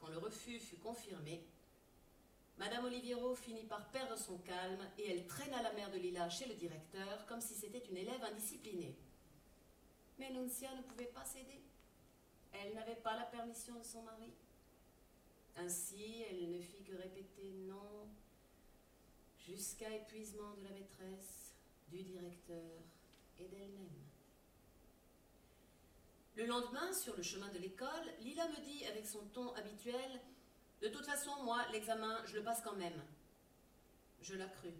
Quand le refus fut confirmé, Madame Oliviero finit par perdre son calme et elle traîna la mère de Lila chez le directeur comme si c'était une élève indisciplinée. Mais Nuncia ne pouvait pas céder. Elle n'avait pas la permission de son mari. Ainsi, elle ne fit que répéter non jusqu'à épuisement de la maîtresse, du directeur et d'elle-même. Le lendemain, sur le chemin de l'école, Lila me dit avec son ton habituel de toute façon, moi, l'examen, je le passe quand même. Je la crus.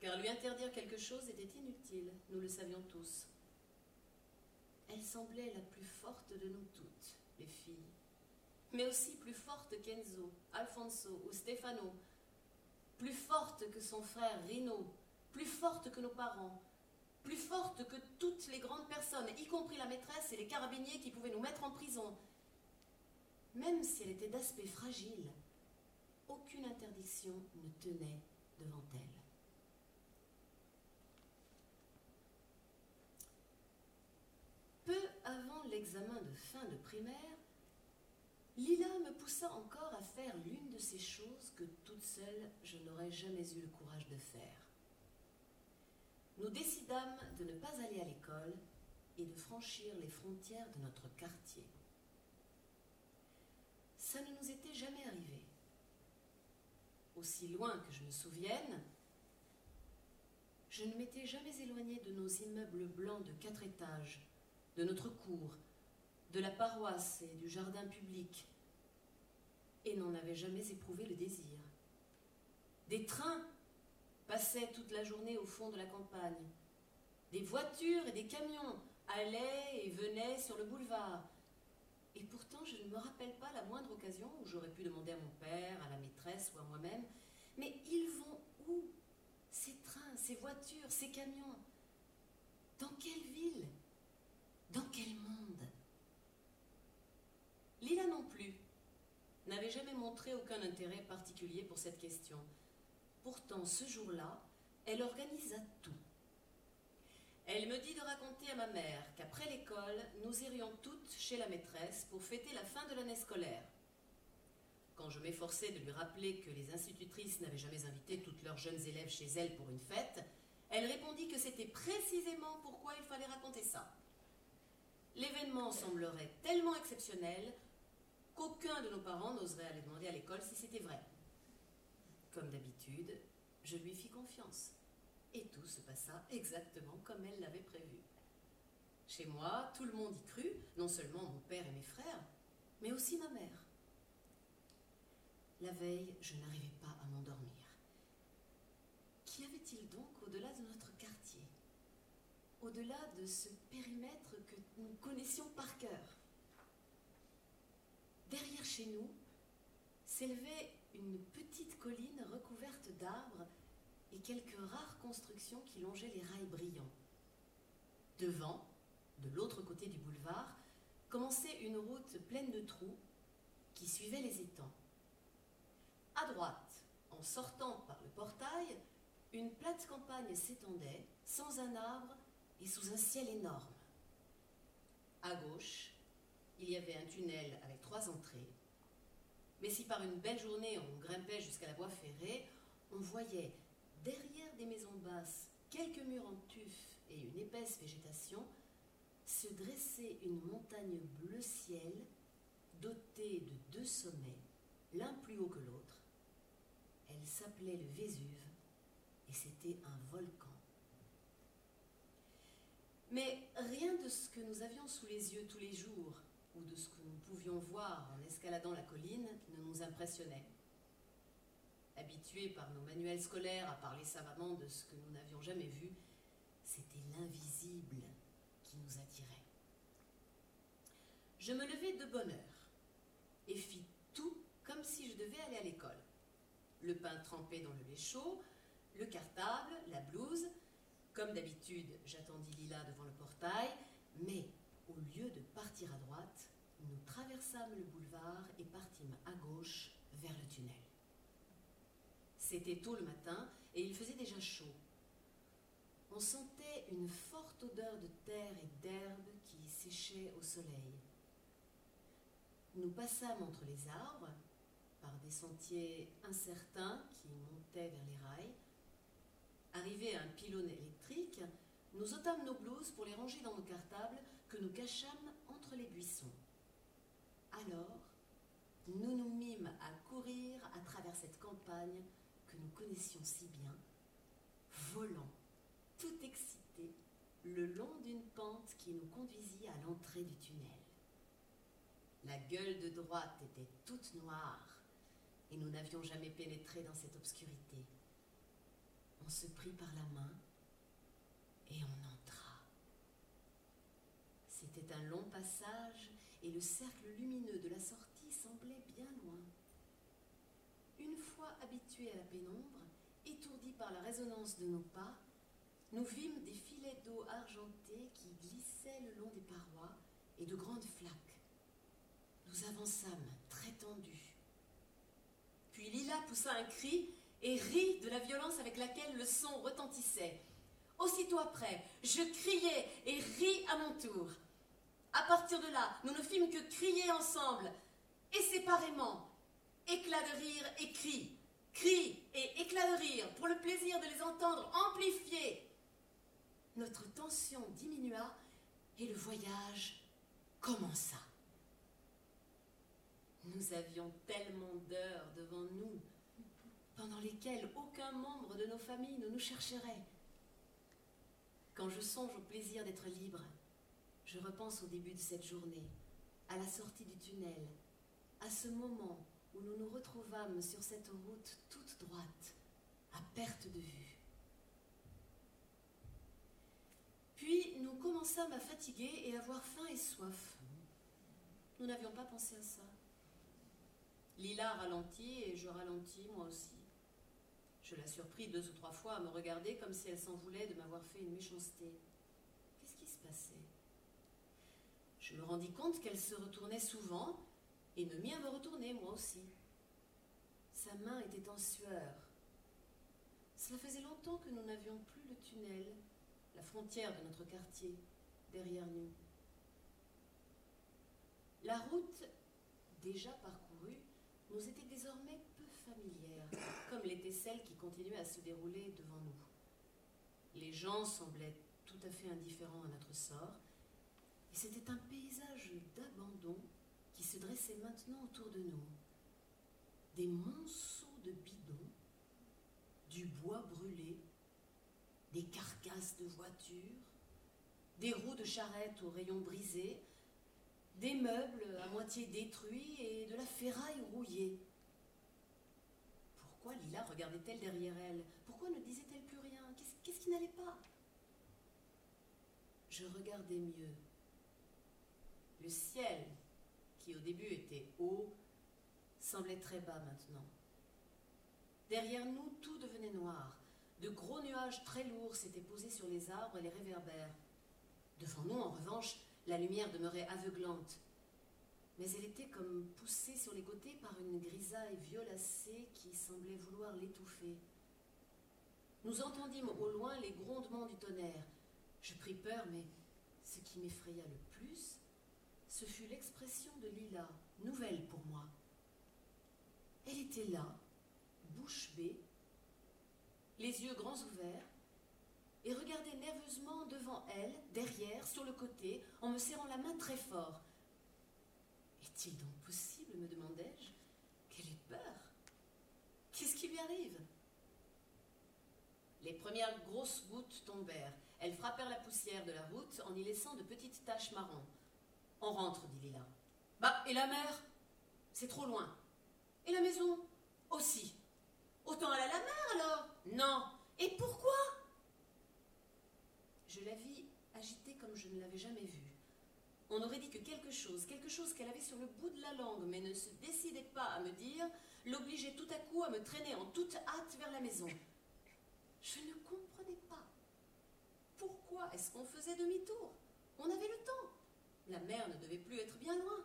Car lui interdire quelque chose était inutile, nous le savions tous. Elle semblait la plus forte de nous toutes, les filles. Mais aussi plus forte qu'Enzo, Alfonso ou Stefano. Plus forte que son frère Rino. Plus forte que nos parents. Plus forte que toutes les grandes personnes, y compris la maîtresse et les carabiniers qui pouvaient nous mettre en prison même si elle était d'aspect fragile, aucune interdiction ne tenait devant elle. Peu avant l'examen, examen de fin de primaire, Lila me poussa encore à faire l'une de ces choses que toute seule je n'aurais jamais eu le courage de faire. Nous décidâmes de ne pas aller à l'école et de franchir les frontières de notre quartier. Ça ne nous était jamais arrivé. Aussi loin que je me souvienne, je ne m'étais jamais éloignée de nos immeubles blancs de quatre étages, de notre cour, de la paroisse et du jardin public, et n'en avais jamais éprouvé le désir. Des trains passaient toute la journée au fond de la campagne. Des voitures et des camions allaient et venaient sur le boulevard. Et pourtant, je ne me rappelle pas la moindre occasion où j'aurais pu demander à mon père, à la maîtresse ou à moi-même, mais ils vont où? Ces trains, ces voitures, ces camions? Dans quelle ville? Dans quel monde? Lila non plus n'avait jamais montré aucun intérêt particulier pour cette question. Pourtant, ce jour-là, elle organisa tout. Elle me dit de raconter à ma mère qu'après l'école, nous irions toutes chez la maîtresse pour fêter la fin de l'année scolaire. Quand je m'efforçais de lui rappeler que les institutrices n'avaient jamais invité toutes leurs jeunes élèves chez elles pour une fête, elle répondit que c'était précisément pourquoi il fallait raconter ça. L'événement semblerait tellement exceptionnel qu'aucun de nos parents n'oserait aller demander à l'école si c'était vrai. Comme d'habitude, je lui fis confiance. Et tout se passa exactement comme elle l'avait prévu. Chez moi, tout le monde y crut, non seulement mon père et mes frères, mais aussi ma mère. La veille, je n'arrivais pas à m'endormir. Qu'y avait-il donc au-delà de notre quartier? Au-delà de ce périmètre que nous connaissions par cœur? Derrière chez nous s'élevait une petite colline recouverte d'arbres et quelques rares constructions qui longeaient les rails brillants. Devant, de l'autre côté du boulevard, commençait une route pleine de trous qui suivait les étangs. À droite, en sortant par le portail, une plate campagne s'étendait, sans un arbre et sous un ciel énorme. À gauche, il y avait un tunnel avec trois entrées. Mais si par une belle journée on grimpait jusqu'à la voie ferrée, on voyait derrière des maisons basses, quelques murs en tuf et une épaisse végétation, se dresser une montagne bleu ciel dotée de deux sommets, l'un plus haut que l'autre. Elle s'appelait le Vésuve et c'était un volcan. Mais rien de ce que nous avions sous les yeux tous les jours ou de ce que nous pouvions voir en escaladant la colline ne nous impressionnait. Habitués par nos manuels scolaires à parler savamment de ce que nous n'avions jamais vu, c'était l'invisible qui nous attirait. Je me levai de bonne heure et fis tout comme si je devais aller à l'école. Le pain trempé dans le lait chaud, le cartable, la blouse. Comme d'habitude, j'attendis Lila devant le portail, mais au lieu de partir à droite, nous traversâmes le boulevard et partîmes à gauche vers le tunnel. C'était tôt le matin et il faisait déjà chaud. On sentait une forte odeur de terre et d'herbe qui séchait au soleil. Nous passâmes entre les arbres, par des sentiers incertains qui montaient vers les rails. Arrivés à un pylône électrique, nous ôtâmes nos blouses pour les ranger dans nos cartables que nous cachâmes entre les buissons. Alors, nous nous mîmes à courir à travers cette campagne nous connaissions si bien, volant, tout excités, le long d'une pente qui nous conduisit à l'entrée du tunnel. La gueule de droite était toute noire et nous n'avions jamais pénétré dans cette obscurité. On se prit par la main et on entra. C'était un long passage et le cercle lumineux de la sortie semblait bien loin. Habitués à la pénombre, étourdis par la résonance de nos pas, nous vîmes des filets d'eau argentée qui glissaient le long des parois et de grandes flaques. Nous avançâmes très tendus. Puis Lila poussa un cri et rit de la violence avec laquelle le son retentissait. Aussitôt après, je criai et ris à mon tour. À partir de là, nous ne fîmes que crier ensemble, et séparément, éclats de rire et cris, cris et éclats de rire, pour le plaisir de les entendre amplifiés. Notre tension diminua et le voyage commença. Nous avions tellement d'heures devant nous, pendant lesquelles aucun membre de nos familles ne nous chercherait. Quand je songe au plaisir d'être libre, je repense au début de cette journée, à la sortie du tunnel, à ce moment où nous nous retrouvâmes sur cette route toute droite, à perte de vue. Puis nous commençâmes à fatiguer et avoir faim et soif. Nous n'avions pas pensé à ça. Lila ralentit et je ralentis moi aussi. Je la surpris deux ou trois fois à me regarder comme si elle s'en voulait de m'avoir fait une méchanceté. Qu'est-ce qui se passait? Je me rendis compte qu'elle se retournait souvent et à me retourner moi aussi. Sa main était en sueur. Cela faisait longtemps que nous n'avions plus le tunnel, la frontière de notre quartier, derrière nous. La route, déjà parcourue, nous était désormais peu familière, comme l'était celle qui continuait à se dérouler devant nous. Les gens semblaient tout à fait indifférents à notre sort, et c'était un paysage d'abandon qui se dressait maintenant autour de nous. Des monceaux de bidons, du bois brûlé, des carcasses de voitures, des roues de charrette aux rayons brisés, des meubles à moitié détruits et de la ferraille rouillée. Pourquoi Lila regardait-elle derrière elle? Pourquoi ne disait-elle plus rien? Qu'est-ce qui n'allait pas? Je regardais mieux. Le ciel, au début était haut, semblait très bas maintenant. Derrière nous, tout devenait noir. De gros nuages très lourds s'étaient posés sur les arbres et les réverbères. Devant nous, en revanche, la lumière demeurait aveuglante, mais elle était comme poussée sur les côtés par une grisaille violacée qui semblait vouloir l'étouffer. Nous entendîmes au loin les grondements du tonnerre. Je pris peur, mais ce qui m'effraya le plus, ce fut l'expression de Lila, nouvelle pour moi. Elle était là, bouche bée, les yeux grands ouverts, et regardait nerveusement devant elle, derrière, sur le côté, en me serrant la main très fort. Est-il donc possible, me demandai-je, qu'elle ait peur? Qu'est-ce qui lui arrive? Les premières grosses gouttes tombèrent. Elles frappèrent la poussière de la route en y laissant de petites taches marron. On rentre, dit Lila. Bah, et la mer? C'est trop loin. Et la maison? Aussi. Autant aller à la mer alors? Non. Et pourquoi? Je la vis agitée comme je ne l'avais jamais vue. On aurait dit que quelque chose, quelque chose qu'elle avait sur le bout de la langue, mais ne se décidait pas à me dire, l'obligeait tout à coup à me traîner en toute hâte vers la maison. Je ne comprenais pas. Pourquoi est-ce qu'on faisait demi-tour? On avait le temps. La mer ne devait plus être bien loin.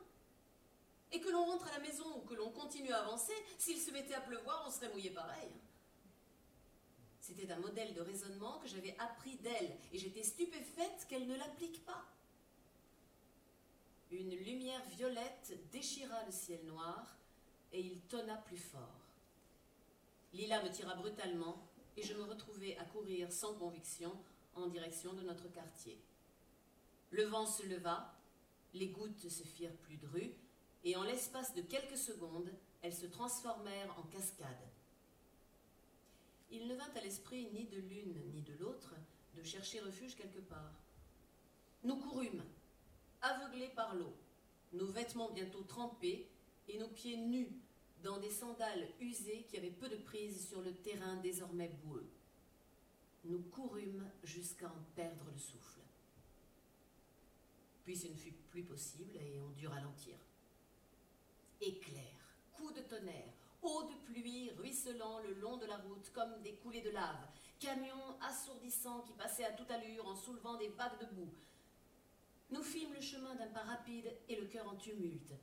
Et que l'on rentre à la maison ou que l'on continue à avancer, s'il se mettait à pleuvoir, on serait mouillé pareil. C'était un modèle de raisonnement que j'avais appris d'elle, et j'étais stupéfaite qu'elle ne l'applique pas. Une lumière violette déchira le ciel noir, et il tonna plus fort. Lila me tira brutalement, et je me retrouvai à courir sans conviction en direction de notre quartier. Le vent se leva, les gouttes se firent plus drues, et en l'espace de quelques secondes, elles se transformèrent en cascades il ne vint à l'esprit ni de l'une ni de l'autre de chercher refuge quelque part. Nous courûmes, aveuglés par l'eau, nos vêtements bientôt trempés et nos pieds nus dans des sandales usées qui avaient peu de prise sur le terrain désormais boueux. Nous courûmes jusqu'à en perdre le souffle. Puis ce ne fut plus possible et on dut ralentir. Éclair, coup de tonnerre, eau de pluie ruisselant le long de la route comme des coulées de lave, camions assourdissants qui passaient à toute allure en soulevant des vagues de boue. Nous fîmes le chemin d'un pas rapide et le cœur en tumulte.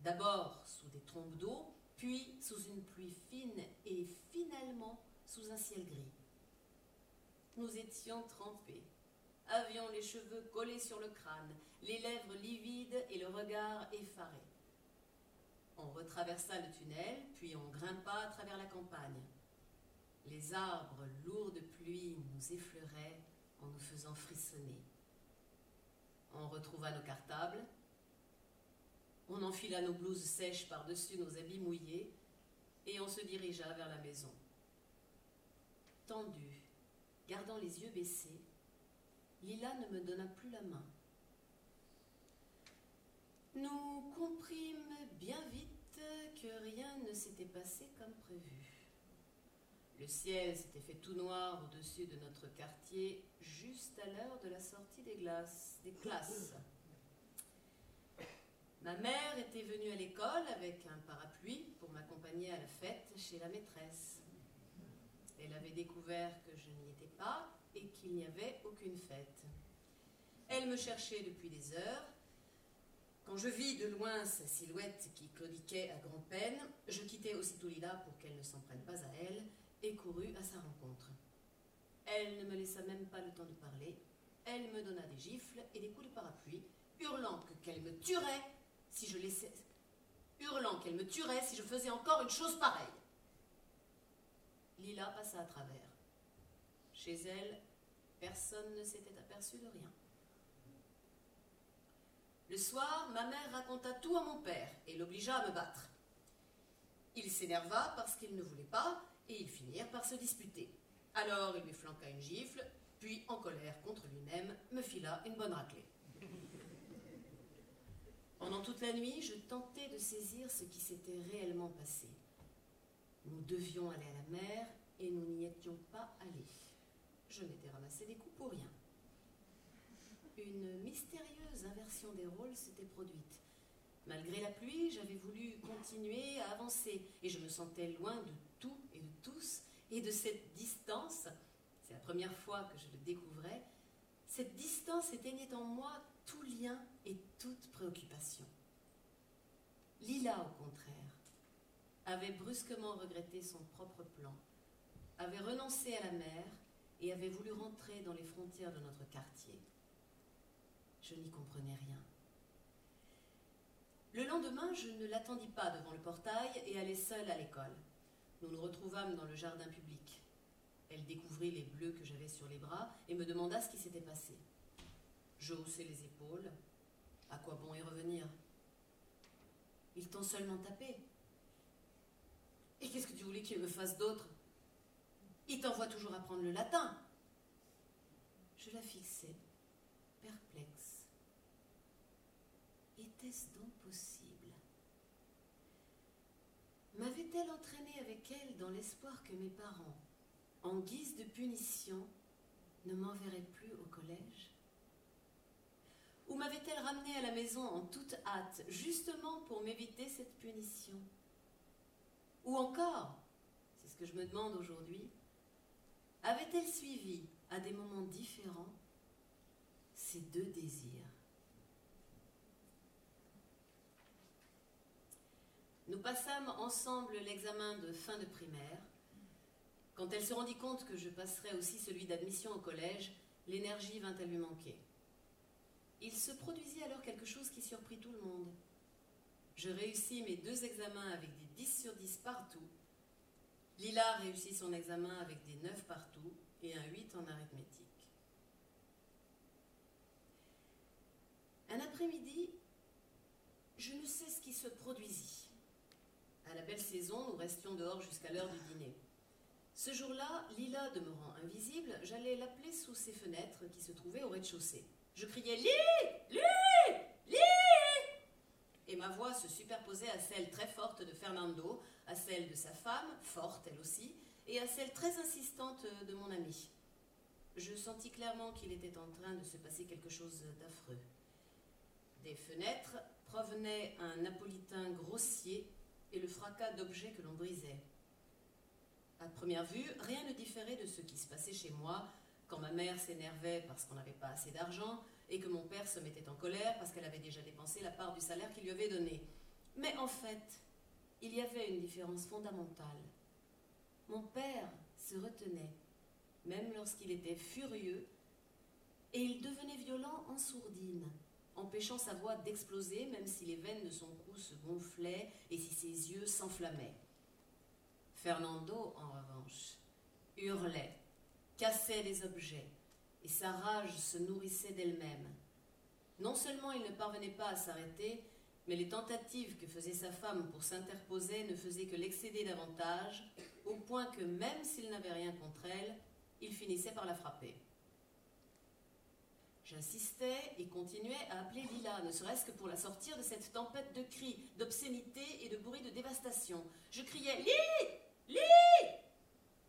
D'abord sous des trompes d'eau, puis sous une pluie fine et finalement sous un ciel gris. Nous étions trempés, avions les cheveux collés sur le crâne, les lèvres livides et le regard effaré. On retraversa le tunnel, puis on grimpa à travers la campagne. Les arbres lourds de pluie nous effleuraient en nous faisant frissonner. On retrouva nos cartables. On enfila nos blouses sèches par-dessus nos habits mouillés et on se dirigea vers la maison. Tendue, gardant les yeux baissés, Lila ne me donna plus la main. Nous comprîmes bien vite que rien ne s'était passé comme prévu. Le ciel s'était fait tout noir au-dessus de notre quartier juste à l'heure de la sortie des, classes. Ma mère était venue à l'école avec un parapluie pour m'accompagner à la fête chez la maîtresse. Elle avait découvert que je n'y étais pas et qu'il n'y avait aucune fête. Elle me cherchait depuis des heures. Quand je vis de loin sa silhouette qui claudiquait à grand-peine, je quittai aussitôt Lila pour qu'elle ne s'en prenne pas à elle et courus à sa rencontre. Elle ne me laissa même pas le temps de parler. Elle me donna des gifles et des coups de parapluie, hurlant que qu'elle me tuerait si je laissais hurlant qu'elle me tuerait si je faisais encore une chose pareille. Lila passa à travers. Chez elle, personne ne s'était aperçu de rien. Le soir, ma mère raconta tout à mon père et l'obligea à me battre. Il s'énerva parce qu'il ne voulait pas et ils finirent par se disputer. Alors il lui flanqua une gifle, puis, en colère contre lui-même, me fila une bonne raclée. Pendant toute la nuit, je tentais de saisir ce qui s'était réellement passé. Nous devions aller à la mer et nous n'y étions pas allés. Je m'étais ramassé des coups pour rien. Une mystérieuse inversion des rôles s'était produite. Malgré la pluie, j'avais voulu continuer à avancer et je me sentais loin de tout et de tous et de cette distance. C'est la première fois que je le découvrais. Cette distance éteignait en moi tout lien et toute préoccupation. Lila, au contraire, avait brusquement regretté son propre plan, avait renoncé à la mer et avait voulu rentrer dans les frontières de notre quartier. Je n'y comprenais rien. Le lendemain, je ne l'attendis pas devant le portail et allai seule à l'école. Nous nous retrouvâmes dans le jardin public. Elle découvrit les bleus que j'avais sur les bras et me demanda ce qui s'était passé. Je haussai les épaules. À quoi bon y revenir? Ils t'ont seulement tapé. Et qu'est-ce que tu voulais qu'il me fasse d'autre? Il t'envoie toujours apprendre le latin. Je la fixai, Était-ce donc possible M'avait-elle entraîné avec elle dans l'espoir que mes parents, en guise de punition, ne m'enverraient plus au collège? Ou m'avait-elle ramené à la maison en toute hâte, justement pour m'éviter cette punition? Ou encore, c'est ce que je me demande aujourd'hui, avait-elle suivi, à des moments différents, ces deux désirs? Nous passâmes ensemble l'examen de fin de primaire. Quand elle se rendit compte que je passerais aussi celui d'admission au collège, l'énergie vint à lui manquer. Il se produisit alors quelque chose qui surprit tout le monde. Je réussis mes deux examens avec des 10 sur 10 partout. Lila réussit son examen avec des 9 partout et un 8 en arithmétique. Un après-midi, je ne sais ce qui se produisit. À la belle saison, nous restions dehors jusqu'à l'heure du dîner. Ce jour-là, Lila demeurant invisible, j'allais l'appeler sous ses fenêtres qui se trouvaient au rez-de-chaussée. Je criais Li Li Li Et ma voix se superposait à celle très forte de Fernando, à celle de sa femme, forte elle aussi, et à celle très insistante de mon ami. Je sentis clairement qu'il était en train de se passer quelque chose d'affreux. Des fenêtres provenait un napolitain grossier le fracas d'objets que l'on brisait. À première vue, rien ne différait de ce qui se passait chez moi quand ma mère s'énervait parce qu'on n'avait pas assez d'argent et que mon père se mettait en colère parce qu'elle avait déjà dépensé la part du salaire qu'il lui avait donné. Mais en fait, il y avait une différence fondamentale. Mon père se retenait, même lorsqu'il était furieux, et il devenait violent en sourdine, empêchant sa voix d'exploser, même si les veines de son cou se gonflaient et si ses yeux s'enflammaient. Fernando, en revanche, hurlait, cassait les objets, et sa rage se nourrissait d'elle-même. Non seulement il ne parvenait pas à s'arrêter, mais les tentatives que faisait sa femme pour s'interposer ne faisaient que l'excéder davantage, au point que même s'il n'avait rien contre elle, il finissait par la frapper. J'insistais et continuais à appeler Lila, ne serait-ce que pour la sortir de cette tempête de cris, d'obscénités et de bruits de dévastation. Je criais Lili Lili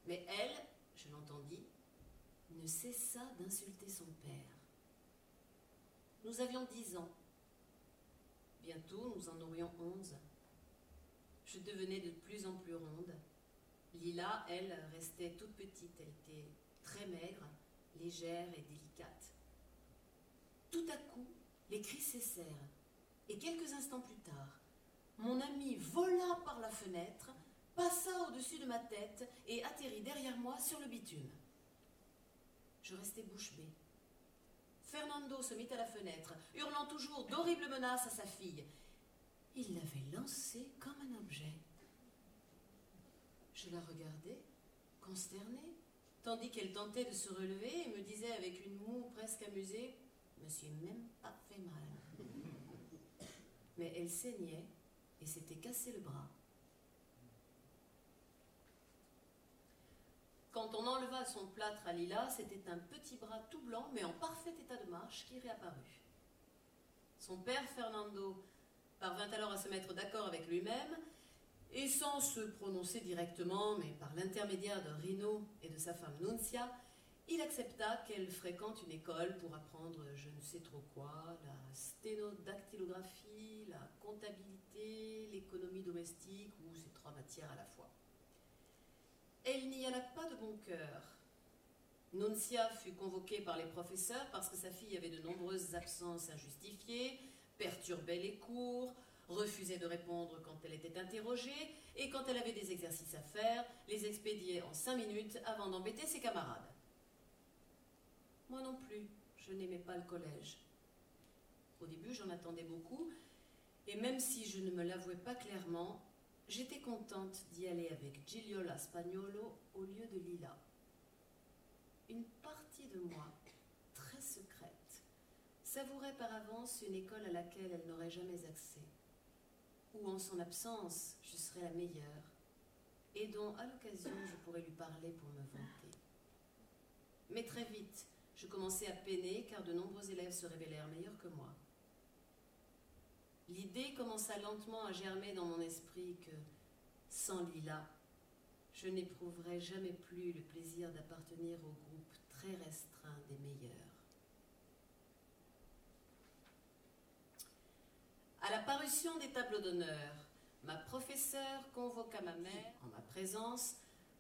Mais elle, je l'entendis, ne cessa d'insulter son père. Nous avions dix ans. Bientôt, nous en aurions onze. Je devenais de plus en plus ronde. Lila, elle, restait toute petite. Elle était très maigre, légère et délicate. Tout à coup, les cris cessèrent, et quelques instants plus tard, mon ami vola par la fenêtre, passa au-dessus de ma tête et atterrit derrière moi sur le bitume. Je restai bouche bée. Fernando se mit à la fenêtre, hurlant toujours d'horribles menaces à sa fille. Il l'avait lancée comme un objet. Je la regardais, consternée, tandis qu'elle tentait de se relever et me disait avec une moue presque amusée me suis même pas fait mal. Mais elle saignait et s'était cassé le bras. Quand on enleva son plâtre à Lila, c'était un petit bras tout blanc, mais en parfait état de marche, qui réapparut. Son père Fernando parvint alors à se mettre d'accord avec lui-même, et sans se prononcer directement, mais par l'intermédiaire de Rino et de sa femme Nuncia, il accepta qu'elle fréquente une école pour apprendre je ne sais trop quoi, la sténodactylographie, la comptabilité, l'économie domestique ou ces trois matières à la fois. Elle n'y alla pas de bon cœur. Noncia fut convoquée par les professeurs parce que sa fille avait de nombreuses absences injustifiées, perturbait les cours, refusait de répondre quand elle était interrogée et quand elle avait des exercices à faire, les expédiait en cinq minutes avant d'embêter ses camarades. Moi non plus, je n'aimais pas le collège. Au début, j'en attendais beaucoup, et même si je ne me l'avouais pas clairement, j'étais contente d'y aller avec Gigliola Spagnolo au lieu de Lila. Une partie de moi, très secrète, savourait par avance une école à laquelle elle n'aurait jamais accès, où en son absence, je serais la meilleure, et dont, à l'occasion, je pourrais lui parler pour me vanter. Mais très vite, je commençais à peiner car de nombreux élèves se révélèrent meilleurs que moi. L'idée commença lentement à germer dans mon esprit que, sans Lila, je n'éprouverais jamais plus le plaisir d'appartenir au groupe très restreint des meilleurs. À la parution des tableaux d'honneur, ma professeure convoqua ma mère en ma présence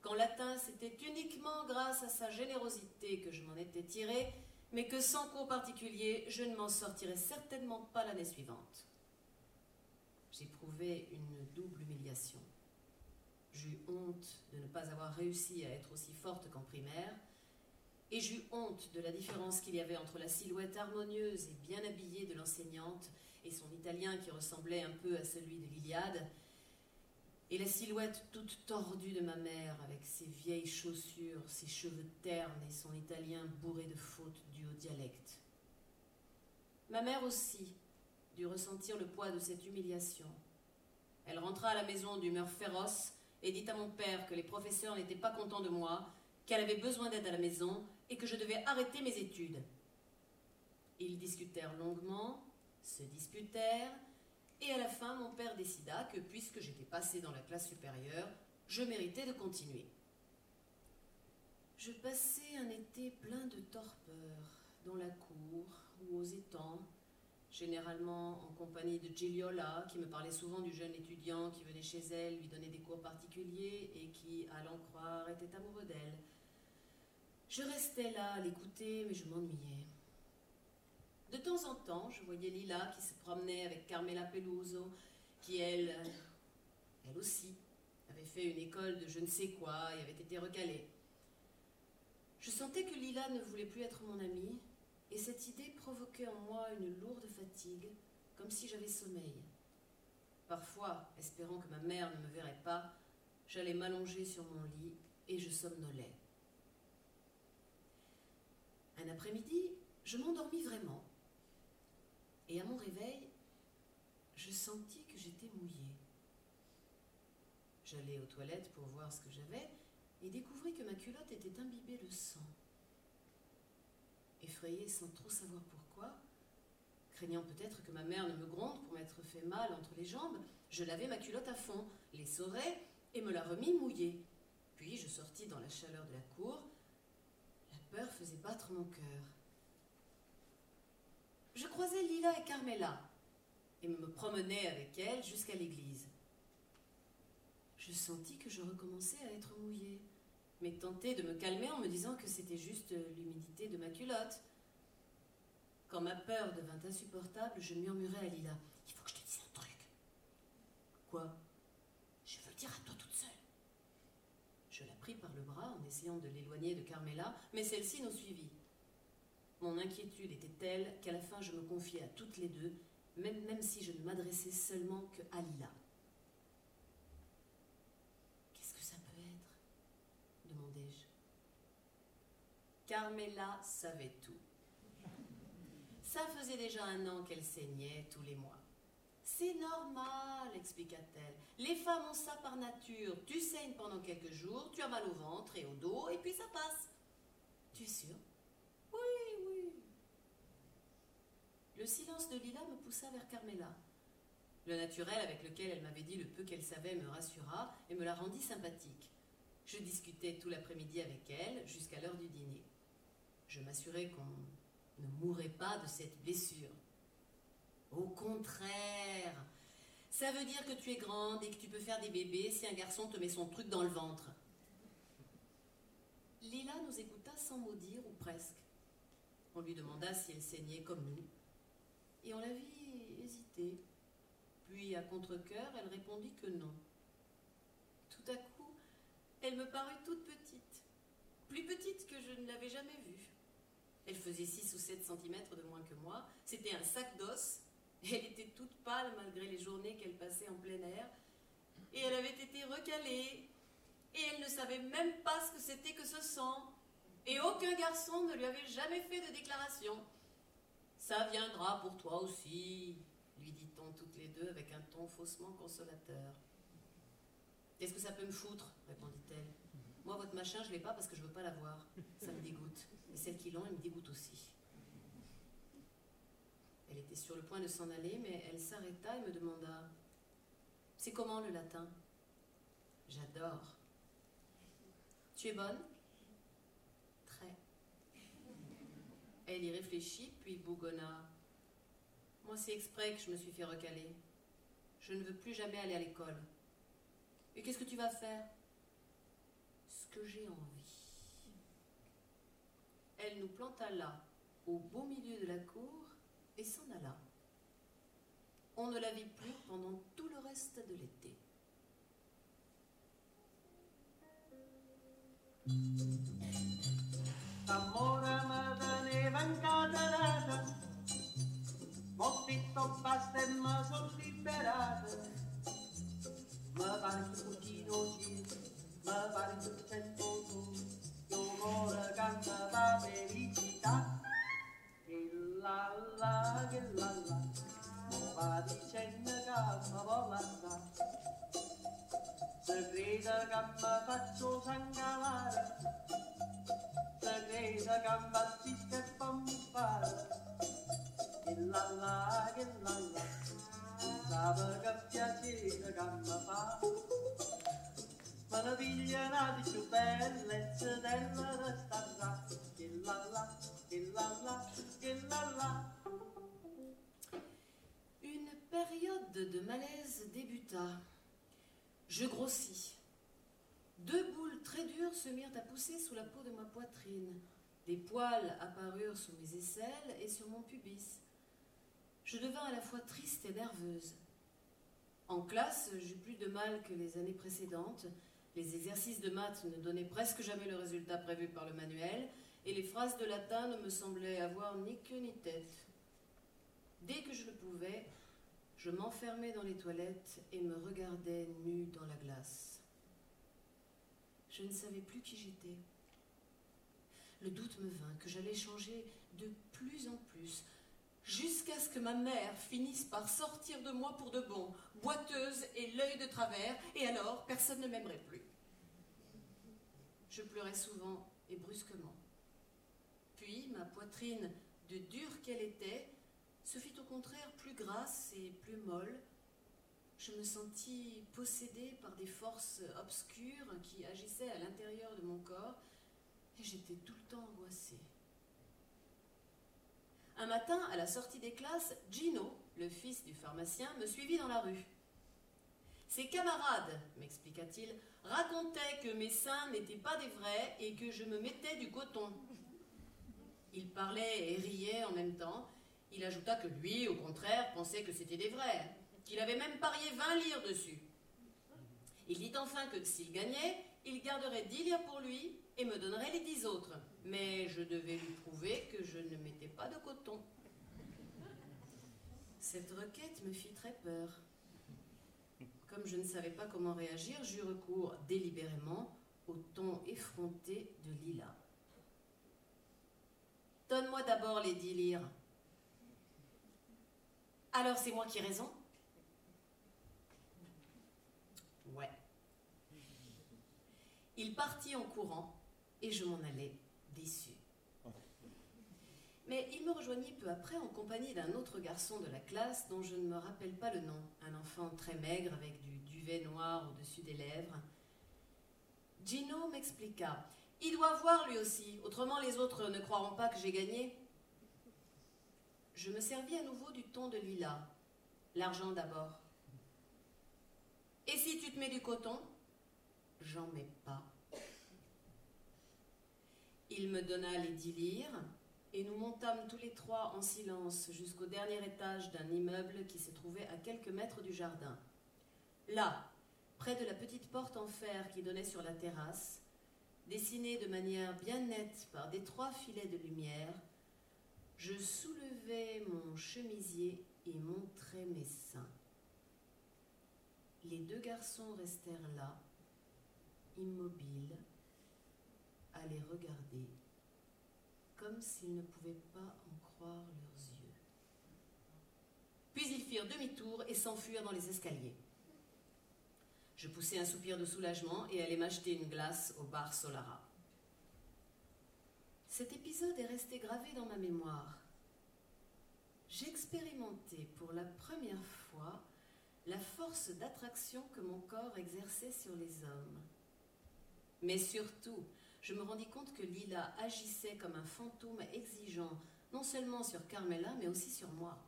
Qu'en latin, c'était uniquement grâce à sa générosité que je m'en étais tiré, mais que sans cours particulier, je ne m'en sortirais certainement pas l'année suivante. J'éprouvais une double humiliation. J'eus honte de ne pas avoir réussi à être aussi forte qu'en primaire, et j'eus honte de la différence qu'il y avait entre la silhouette harmonieuse et bien habillée de l'enseignante et son italien qui ressemblait un peu à celui de l'Iliade, et la silhouette toute tordue de ma mère, avec ses vieilles chaussures, ses cheveux ternes et son italien bourré de fautes dues au dialecte. Ma mère aussi dut ressentir le poids de cette humiliation. Elle rentra à la maison d'humeur féroce et dit à mon père que les professeurs n'étaient pas contents de moi, qu'elle avait besoin d'aide à la maison et que je devais arrêter mes études. Ils discutèrent longuement, se disputèrent, et à la fin, mon père décida que, puisque j'étais passé dans la classe supérieure, je méritais de continuer. Je passais un été plein de torpeur, dans la cour ou aux étangs, généralement en compagnie de Giliola, qui me parlait souvent du jeune étudiant qui venait chez elle lui donner des cours particuliers et qui, à l'en croire, était amoureux d'elle. Je restais là à l'écouter, mais je m'ennuyais. De temps en temps, je voyais Lila qui se promenait avec Carmela Peluso, qui, elle, elle aussi, avait fait une école de je ne sais quoi et avait été recalée. Je sentais que Lila ne voulait plus être mon amie, et cette idée provoquait en moi une lourde fatigue, comme si j'avais sommeil. Parfois, espérant que ma mère ne me verrait pas, j'allais m'allonger sur mon lit et je somnolais. Un après-midi, je m'endormis vraiment. Et à mon réveil, je sentis que j'étais mouillée. J'allai aux toilettes pour voir ce que j'avais et découvris que ma culotte était imbibée de sang. Effrayée sans trop savoir pourquoi, craignant peut-être que ma mère ne me gronde pour m'être fait mal entre les jambes, je lavai ma culotte à fond, l'essorai et me la remis mouillée. Puis je sortis dans la chaleur de la cour. La peur faisait battre mon cœur. Je croisais Lila et Carmela et me promenais avec elles jusqu'à l'église. Je sentis que je recommençais à être mouillée, mais tentais de me calmer en me disant que c'était juste l'humidité de ma culotte. Quand ma peur devint insupportable, je murmurai à Lila Il faut que je te dise un truc. Quoi? Je veux le dire à toi toute seule. Je la pris par le bras en essayant de l'éloigner de Carmela, mais celle-ci nous suivit. Mon inquiétude était telle qu'à la fin je me confiai à toutes les deux, même, même si je ne m'adressais seulement que à Lila. Qu'est-ce que ça peut être? demandai-je. Carmela savait tout. Ça faisait déjà un an qu'elle saignait tous les mois. C'est normal, expliqua-t-elle. Les femmes ont ça par nature. Tu saignes pendant quelques jours, tu as mal au ventre et au dos, et puis ça passe. Tu es sûre oui. Le silence de Lila me poussa vers Carmela. Le naturel avec lequel elle m'avait dit le peu qu'elle savait me rassura et me la rendit sympathique. Je discutais tout l'après-midi avec elle jusqu'à l'heure du dîner. Je m'assurais qu'on ne mourrait pas de cette blessure. Au contraire, ça veut dire que tu es grande et que tu peux faire des bébés si un garçon te met son truc dans le ventre. Lila nous écouta sans mot dire, ou presque. On lui demanda si elle saignait comme nous, et on la vit hésiter. Puis, à contre-coeur, elle répondit que non. Tout à coup, elle me parut toute petite, plus petite que je ne l'avais jamais vue. Elle faisait 6 ou 7 cm de moins que moi, c'était un sac d'os, elle était toute pâle malgré les journées qu'elle passait en plein air, et elle avait été recalée, et elle ne savait même pas ce que c'était que ce sang, et aucun garçon ne lui avait jamais fait de déclaration. Ça viendra pour toi aussi, lui dit-on toutes les deux avec un ton faussement consolateur. Qu'est-ce que ça peut me foutre répondit-elle. Moi, votre machin, je l'ai pas parce que je veux pas l'avoir. Ça me dégoûte. Et celles qui l'ont, elles me dégoûtent aussi. Elle était sur le point de s'en aller, mais elle s'arrêta et me demanda C'est comment le latin? J'adore. Tu es bonne? Très. Elle y réfléchit, puis bougonna. Moi, c'est exprès que je me suis fait recaler. Je ne veux plus jamais aller à l'école. Et qu'est-ce que tu vas faire? Ce que j'ai envie. Elle nous planta là, au beau milieu de la cour, et s'en alla. On ne la vit plus pendant tout le reste de l'été. M'ho detto basta e me sono liberata. Me pare che cucino ci, me pare che sento tu, io cuore canta la felicità. E la la che la la, mi va dicendo che mi vuole andare. Se crede che mi faccio sangalare, se crede che mi assiste e Une période de malaise débuta. Je grossis. Deux boules très dures se mirent à pousser sous la peau de ma poitrine. Des poils apparurent sous mes aisselles et sur mon pubis. Je devins à la fois triste et nerveuse. En classe, j'eus plus de mal que les années précédentes. Les exercices de maths ne donnaient presque jamais le résultat prévu par le manuel, et les phrases de latin ne me semblaient avoir ni queue ni tête. Dès que je le pouvais, je m'enfermais dans les toilettes et me regardais nue dans la glace. Je ne savais plus qui j'étais. Le doute me vint que j'allais changer de plus en plus, jusqu'à ce que ma mère finisse par sortir de moi pour de bon, boiteuse et l'œil de travers, et alors personne ne m'aimerait plus. Je pleurais souvent et brusquement. Puis ma poitrine, de dure qu'elle était, se fit au contraire plus grasse et plus molle. Je me sentis possédée par des forces obscures qui agissaient à l'intérieur de mon corps et j'étais tout le temps angoissée. Un matin, à la sortie des classes, Gino, le fils du pharmacien, me suivit dans la rue. Ses camarades, m'expliqua-t-il, racontaient que mes seins n'étaient pas des vrais et que je me mettais du coton. Il parlait et riait en même temps. Il ajouta que lui, au contraire, pensait que c'était des vrais, qu'il avait même parié 20 lires dessus. Il dit enfin que s'il gagnait, il garderait 10 lires pour lui et me donnerait les 10 autres. Mais je devais lui prouver que je ne mettais pas de coton. Cette requête me fit très peur. Comme je ne savais pas comment réagir, j'eus recours délibérément au ton effronté de Lila. Donne-moi d'abord les dix lires. Alors c'est moi qui ai raison? Ouais. Il partit en courant et je m'en allais Mais il me rejoignit peu après en compagnie d'un autre garçon de la classe dont je ne me rappelle pas le nom, un enfant très maigre avec du duvet noir au-dessus des lèvres. Gino m'expliqua. Il doit voir lui aussi, autrement les autres ne croiront pas que j'ai gagné. Je me servis à nouveau du ton de Lila. L'argent d'abord. Et si tu te mets du coton? J'en mets pas. Il me donna les dix lires et nous montâmes tous les trois en silence jusqu'au dernier étage d'un immeuble qui se trouvait à quelques mètres du jardin. Là, près de la petite porte en fer qui donnait sur la terrasse, dessinée de manière bien nette par d'étroits filets de lumière, je soulevai mon chemisier et montrai mes seins. Les deux garçons restèrent là, immobiles, à les regarder, comme s'ils ne pouvaient pas en croire leurs yeux. Puis ils firent demi-tour et s'enfuirent dans les escaliers. Je poussai un soupir de soulagement et allai m'acheter une glace au bar Solara. Cet épisode est resté gravé dans ma mémoire. J'expérimentais pour la première fois la force d'attraction que mon corps exerçait sur les hommes. Mais surtout, je me rendis compte que Lila agissait comme un fantôme exigeant, non seulement sur Carmela, mais aussi sur moi.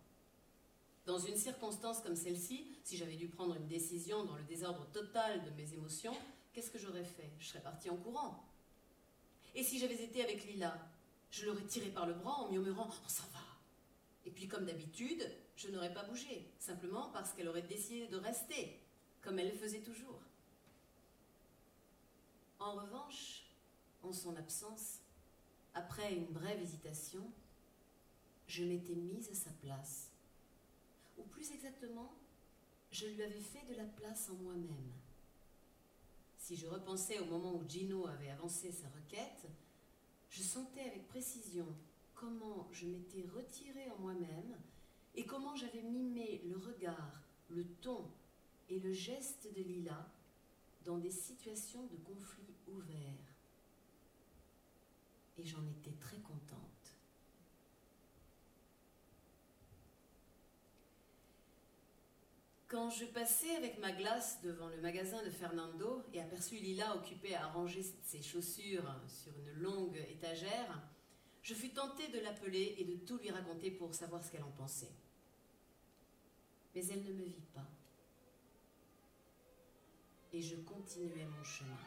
Dans une circonstance comme celle-ci, si j'avais dû prendre une décision dans le désordre total de mes émotions, qu'est-ce que j'aurais fait? Je serais partie en courant. Et si j'avais été avec Lila Je l'aurais tiré par le bras en murmurant ⁇ Oh, ça va !⁇ Et puis, comme d'habitude, je n'aurais pas bougé, simplement parce qu'elle aurait décidé de rester, comme elle le faisait toujours. En revanche, en son absence, après une brève hésitation, je m'étais mise à sa place. Ou plus exactement, je lui avais fait de la place en moi-même. Si je repensais au moment où Gino avait avancé sa requête, je sentais avec précision comment je m'étais retirée en moi-même et comment j'avais mimé le regard, le ton et le geste de Lila dans des situations de conflit ouvert. Et j'en étais très contente. Quand je passais avec ma glace devant le magasin de Fernando et aperçus Lila occupée à ranger ses chaussures sur une longue étagère, je fus tentée de l'appeler et de tout lui raconter pour savoir ce qu'elle en pensait. Mais elle ne me vit pas. Et je continuais mon chemin.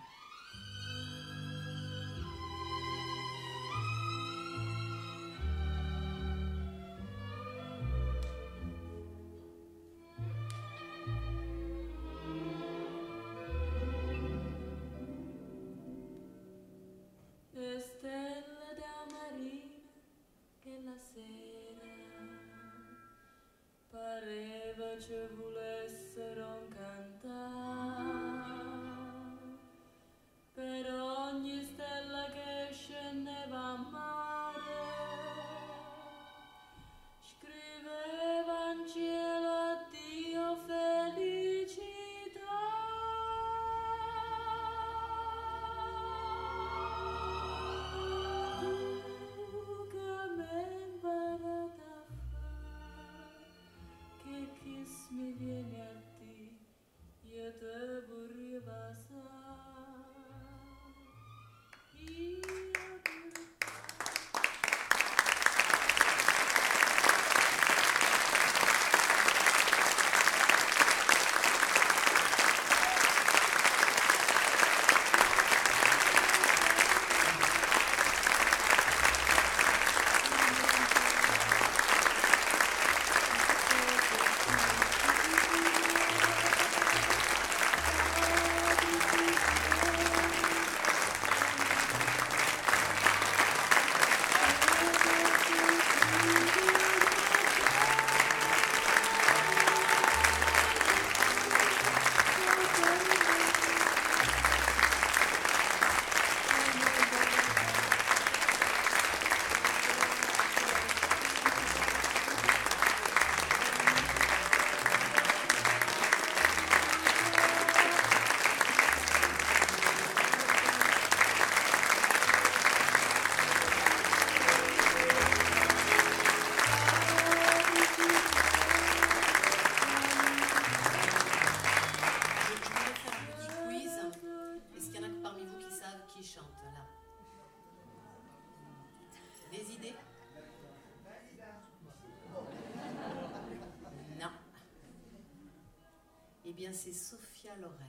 C'est Sophia Loren.